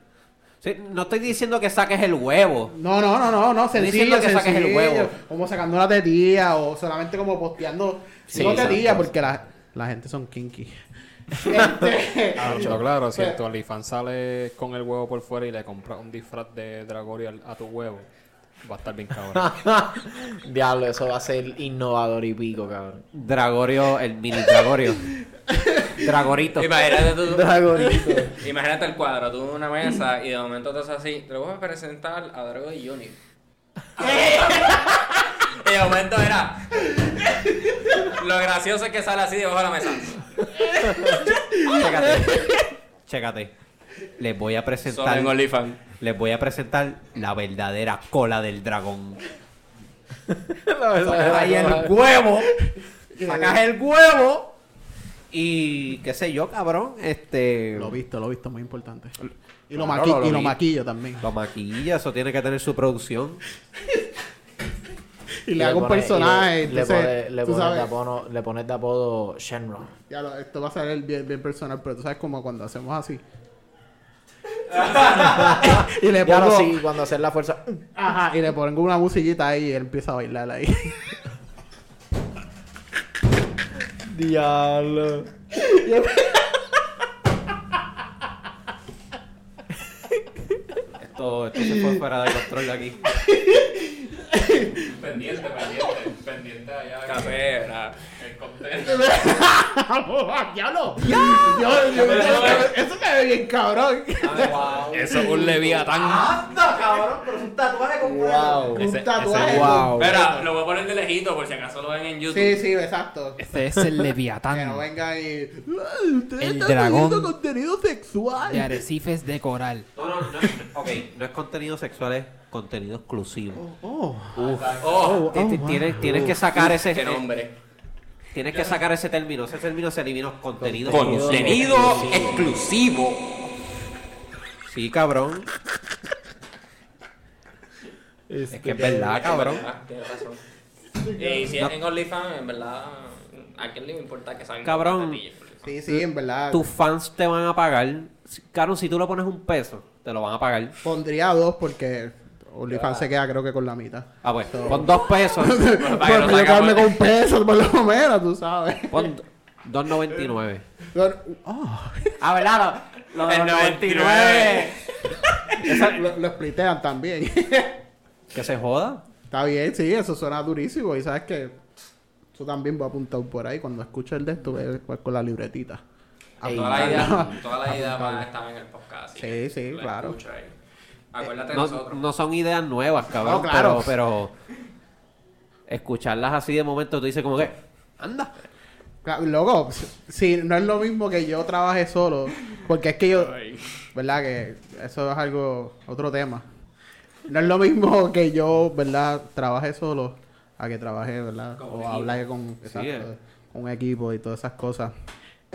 Sí, no estoy diciendo que saques el huevo. No, no, no, no, no, Estoy sencillo, diciendo que saques el huevo. Como sacando una tetilla o solamente como posteando. Sí, no tetilla porque la, la gente son kinky. Este, Ah, claro, si Pues- tu OnlyFans sale con el huevo por fuera y le compras un disfraz de Dragorio al- a tu huevo, va a estar bien cabrón. <laughs> Diablo, eso va a ser innovador y pico, cabrón. Dragorio, el mini Dragorio. Dragorito. Imagínate tú. Dragonito. Imagínate el cuadro, tú en una mesa y de momento te haces así. Te lo voy a presentar a Drago y Juni. <laughs> y de momento era. Lo gracioso es que sale así debajo de la mesa. Chécate. <laughs> Chécate. Les voy a Solo presentar. en OnlyFans. Les voy a presentar la verdadera cola del dragón. Sacas ahí el huevo. Sacas el huevo. Y qué sé yo, cabrón, este... Lo he visto, lo he visto, muy importante. Y lo, Claro, maqui- lo y lo vi. maquillo también. Lo maquilla, eso tiene que tener su producción. Y le hago un personaje. Le, le entonces, pones- le tú pones de sabes, apodo, le pones de apodo Shenron. Ya lo- esto va a salir bien, bien personal, pero tú sabes como cuando hacemos así. <laughs> y le Ya pongo, no, sí, cuando hacer la fuerza. ajá, y le pongo una musiquita ahí y él empieza a bailar ahí. <laughs> Diablo. Esto, esto se fue fuera de control de aquí. Pendiente, pendiente, pendiente allá. Café, El <laughs> contenido. ¡Diablo! Eso se ve bien cabrón. Eso es un leviatán. ¡Anda, cabrón! Pero es un tatuaje Wow. Ese- Un tatuaje. Wow. Espera, lo voy a poner de lejito por si acaso lo ven en YouTube. Sí, sí, exacto. Ese es el Que no leviatán venga y. "Ay, Ustedes El están dragón contenido sexual. de arrecifes de coral. No, no, no. Ok, no es contenido sexual, es contenido exclusivo. Oh. Oh, Ti- ti- Tienes, tienes que sacar ese... qué nombre. Tienes que sacar ese término. Ese término se elimina contenido Contenido exclusivo. Sí, cabrón. Es que es verdad, cabrón. Tienes razón. Y si es en OnlyFans, en verdad, ¿a quién le importa que salgan Cabrón. Sí, sí, en verdad. Tus fans te van a pagar. Cabrón, si tú le pones un peso, te lo van a pagar. Pondría dos porque OnlyFans se queda creo que con la mitad. Ah, pues, pon dos pesos. <laughs> Para que Pues yo quedarme con pesos por lo menos, tú sabes. Pon 2.99. Oh, Ah, ¿verdad? Lo, lo El los 99. lo, lo splitean también. <laughs> Que se joda. Está bien, sí, eso suena durísimo. Y sabes que eso también va apuntado por ahí. Cuando escuches el de esto, pues, con la libretita. Ey, Toda la idea, toda la idea va a estar en el podcast. Sí, sí, lo claro. escucha ahí. Acuérdate de No, nosotros. no son ideas nuevas, cabrón. No, claro. Pero, pero escucharlas así de momento tú dices como que, anda. Loco, si no es lo mismo que yo trabaje solo, porque es que yo, ¿verdad? Que eso es algo, otro tema. No es lo mismo que yo, ¿verdad? Trabaje solo a que trabaje, ¿verdad? O hablar con, exacto, eh. con un equipo y todas esas cosas.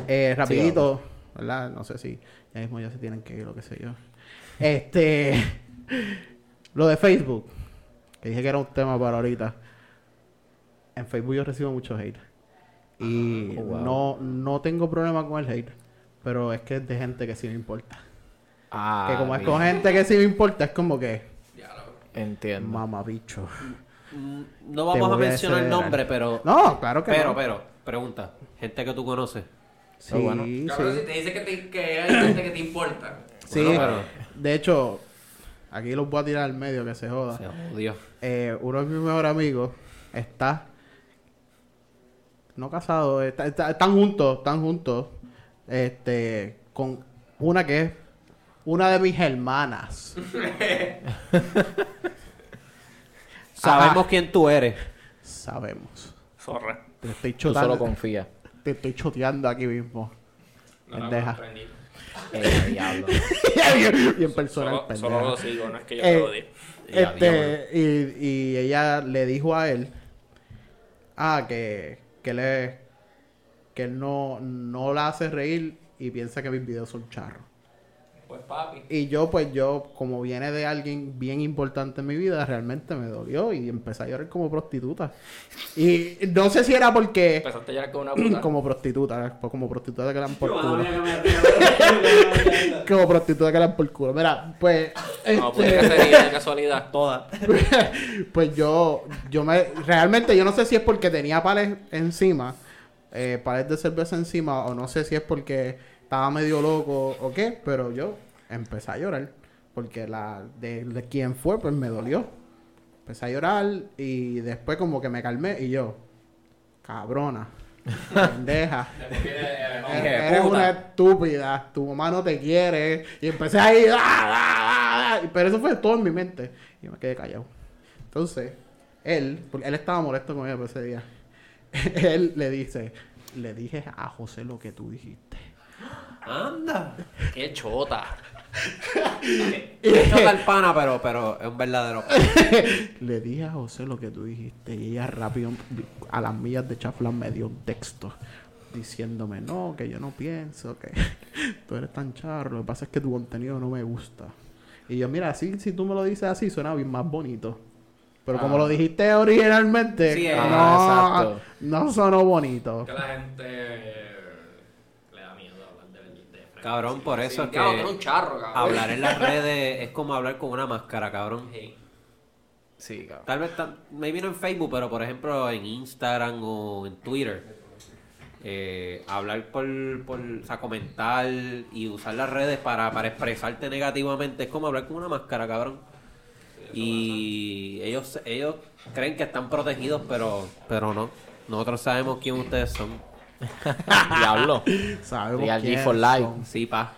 Eh, rapidito, ¿verdad? No sé si ya mismo ya se tienen que ir, lo que sé yo. Este, lo de Facebook, que dije que era un tema para ahorita. En Facebook yo recibo mucho hate. Y Oh, wow. no, no tengo problema con el hate, pero es que es de gente que sí me importa. Ah, que como es mira. con gente que sí me importa, es como que, Entiendo. mamabicho. Mm, No vamos a mencionar acelerar. nombre, pero. No, claro que pero, no. pero, pregunta. Gente que tú conoces. Sí, bueno. sí. Cabrón, si te dice que, te- que hay gente que te importa. Sí, Bueno, pero- de hecho, aquí los voy a tirar al medio que se joda. Se jodió. Eh, uno de mis mejores amigos está no casado, está- está- están juntos, están juntos, este, con una que es una de mis hermanas. <laughs> Sabemos Ajá. quién tú eres. Sabemos. Zorra. Te estoy Tú solo confía. te estoy choteando aquí mismo. No, no. Eh, <laughs> diablo. Bien personal, Solo, pendeja. solo lo sigo, no es que yo Eh, te odie. Ya, Este, y, y ella le dijo a él, ah, que, que le, que él no, no la hace reír y piensa que mis videos son charros. Pues papi. Y yo, pues yo, como viene de alguien bien importante en mi vida, realmente me dolió y empecé a llorar como prostituta. Y no sé si era porque, Empezaste a llorar con una puta. como prostituta, pues como prostituta que le dan por culo. como prostituta que le dan por culo. Mira, pues... No, este- pudiera ser ella de casualidad. <laughs> Todas. <laughs> pues yo, yo me, realmente yo no sé si es porque tenía pales encima, eh, pales de cerveza encima, o no sé si es porque estaba medio loco o qué, pero yo empecé a llorar, porque la de, de quien fue, pues me dolió. Empecé a llorar y después como que me calmé y yo, cabrona, <laughs> pendeja. Eres, una estúpida, tu mamá no te quiere. Y empecé ahí, ¡ah, ah, ah! pero eso fue todo en mi mente. Y me quedé callado. Entonces, él, porque él estaba molesto con ella por ese día. <laughs> él le dice, le dije a José lo que tú dijiste. Anda. Qué chota. Es chota el pana, pero, pero es un verdadero. le dije a José lo que tú dijiste. Y ella rápido, a las millas de chaflan, me dio un texto. diciéndome, no, que yo no pienso, que tú eres tan charro, lo que pasa es que tu contenido no me gusta. Y yo, mira, así, si tú me lo dices así, suena bien más bonito. Pero como lo dijiste originalmente, Sí, no, ah, exacto. no sonó bonito. Que la gente le da miedo hablar de, de frente. Cabrón, por eso es que Cabrón, tú eres un charro, cabrón. hablar en las <laughs> redes es como hablar con una máscara, cabrón. Sí. Sí, cabrón. Tal vez, ta- maybe no en Facebook, pero por ejemplo en Instagram o en Twitter. eh, hablar por, por, o sea, comentar y usar las redes para, para expresarte negativamente es como hablar con una máscara, cabrón. Y ellos, ellos creen que están protegidos, pero, pero no. Nosotros sabemos quién ustedes son. <laughs> Diablo. Sabemos Real G for life. son. Sí, pa.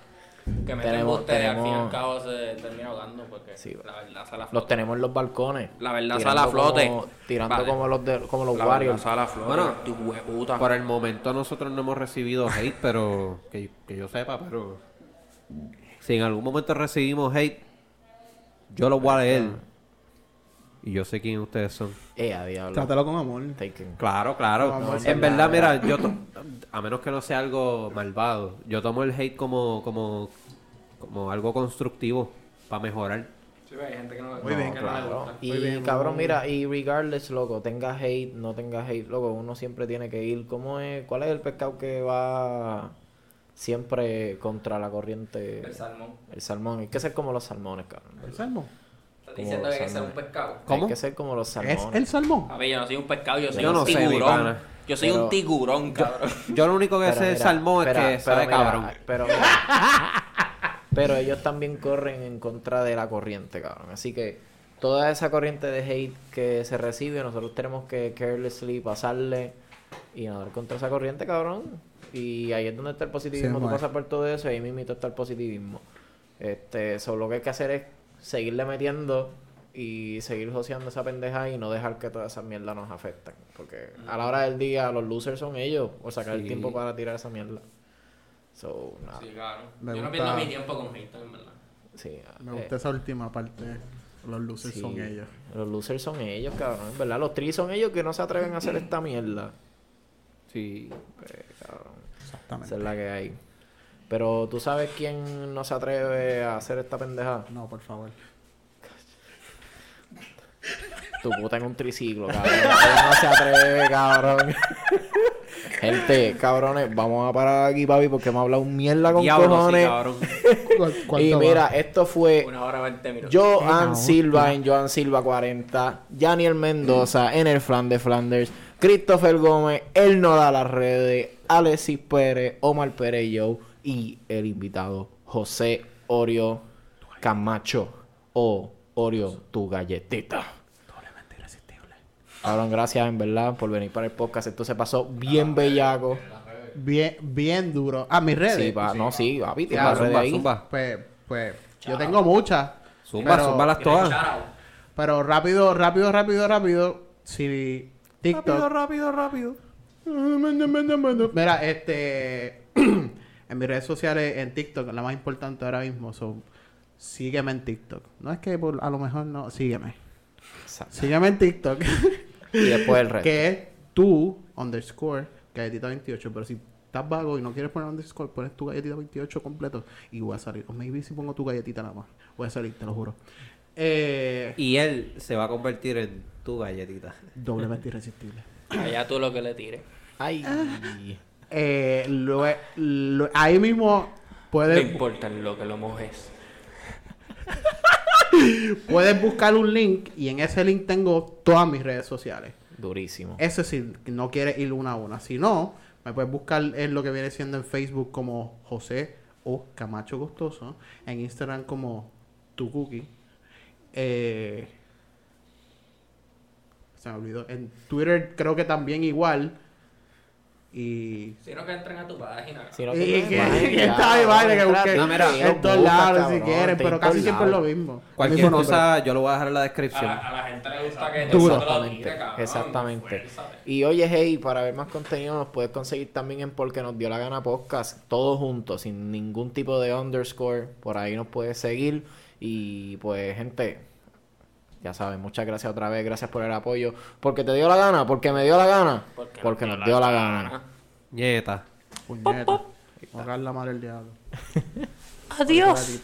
Que me Tenemos- embuste, al fin y tenemos- al cabo se termina ahogando porque Sí, la verdad sale a Los flote. tenemos en los balcones. La verdad Tirando sale a flote. como- tirando Vale. como los, de, como los La Warriors. sale a flote. Bueno, tu hueputa. Por el momento nosotros no hemos recibido hate, pero que, que yo sepa, pero si en algún momento recibimos hate, yo lo voy a leer. Y yo sé quién ustedes son. Eh, a diablo. Trátalo con amor. Claro, claro. En verdad, nada. mira, yo to- a menos que no sea algo malvado, yo tomo el hate como como como algo constructivo para mejorar. Sí, hay gente que no, Muy bien, que no le Claro. gusta. Y Muy bien, cabrón, muy mira, y regardless, loco, tenga hate, no tenga hate, loco, uno siempre tiene que ir. ¿Cómo es? ¿Cuál es el pescado que va siempre contra la corriente? El salmón. El salmón. Hay que ser como los salmones, cabrón. ¿El salmón? Diciendo que hay que ser un pescado. ¿Cómo? Hay que ser como los ¿Es salmones. el salmón? A ver, yo no soy un pescado, yo soy Yo un no tiburón. yo soy Pero- un tiburón, cabrón. <laughs> Yo lo único que Pero sé de salmón es que sabe mira, cabrón. Pero, mira, <laughs> pero ellos también corren en contra de la corriente, cabrón. Así que toda esa corriente de hate que se recibe, nosotros tenemos que carelessly pasarle y nadar contra esa corriente, cabrón. Y ahí es donde está el positivismo. Sí, Tú pasas por todo eso y ahí mismo está el positivismo. Este, solo lo que hay que hacer es seguirle metiendo y seguir joseando esa pendeja y no dejar que todas esas mierdas nos afecten. Porque a la hora del día los losers son ellos por sacar el tiempo para tirar esa mierda. So, nada. Sí, claro. Me yo no pierdo mi tiempo con hate, en verdad. Sí, Me eh, gusta esa última parte. Los sí, son ellos. Los losers son ellos, cabrón. ¿Verdad? Los tris son ellos que no se atreven a hacer esta mierda. Sí. Pues, cabrón. Exactamente. Esa es la que hay. Pero tú sabes quién no se atreve a hacer esta pendeja. No, por favor. Tu puta en un triciclo, cabrón. No se atreve, cabrón. <laughs> Gente, cabrones, vamos a parar aquí, papi, porque me ha hablado un mierda con Diablo, sí, cabrón. <laughs> ¿Cu- y mira, va? esto fue Una hora veinte minutos. Joan Venga, Silva en Joan Silva 40, Janiel Mendoza en el Flan de Flanders, Christopher Gómez, él no da las redes, Alexis Pérez, Omar Pérez Joe y el invitado José Orio Camacho o Orio tu galletita. Cabrón, gracias en verdad por venir para el podcast. Esto se pasó bien bellaco. Bien, bien duro. Ah, mis redes. Sí, pa- no, sí, papi, tienes Ya, las redes Zumba, ahí. zumba. Pues, pues, yo tengo muchas. Zumba, pero, zumbalas todas. Pero rápido, rápido, rápido, rápido. Si TikTok. rápido, rápido. Mira, este. <clears throat> en mis redes sociales, en TikTok, la más importante ahora mismo son. Sígueme en TikTok. No es que por- a lo mejor no. Sígueme. Exacto. Sígueme en TikTok. Y después el resto. <laughs> que es tu underscore galletita 28. Pero si estás vago y no quieres poner underscore, pones tu galletita 28 completo y voy a salir. O maybe si pongo tu galletita nada más. Voy a salir, te lo juro. Eh, Y él se va a convertir en tu galletita. doblemente irresistible. Allá tú lo que le tires. Ay. Eh, lo- lo- ahí mismo No puedes, importa lo que lo mojes. <laughs> puedes buscar un link y en ese link tengo todas mis redes sociales. Durísimo. Eso si no quieres ir una a una. Si no, me puedes buscar en lo que viene siendo en Facebook como José o Camacho Gustoso. En Instagram como Tu Cookie. Eh, se me olvidó. En Twitter creo que también igual. Y... Si no que entren a tu página. Si no, Y que, imaginas, que está ahí, vale, que entra busque a No, mira, en todos lados si quieren, pero casi siempre es lo mismo. Cualquier Mismo cosa yo lo voy a dejar en la A descripción. la, a la gente le gusta que Duro. tires, cabrón. Exactamente. Y oye, hey, para ver más contenido nos puedes conseguir también en Porque nos dio la gana podcast, todos juntos, sin ningún tipo de underscore. Por ahí nos puedes seguir. Y pues, gente, ya saben, muchas gracias otra vez, gracias por el apoyo. Porque te dio la gana, porque me dio la gana, Porque porque nos dio la gana. gana. Nieta. Puñeta. La madre del diablo. Adiós.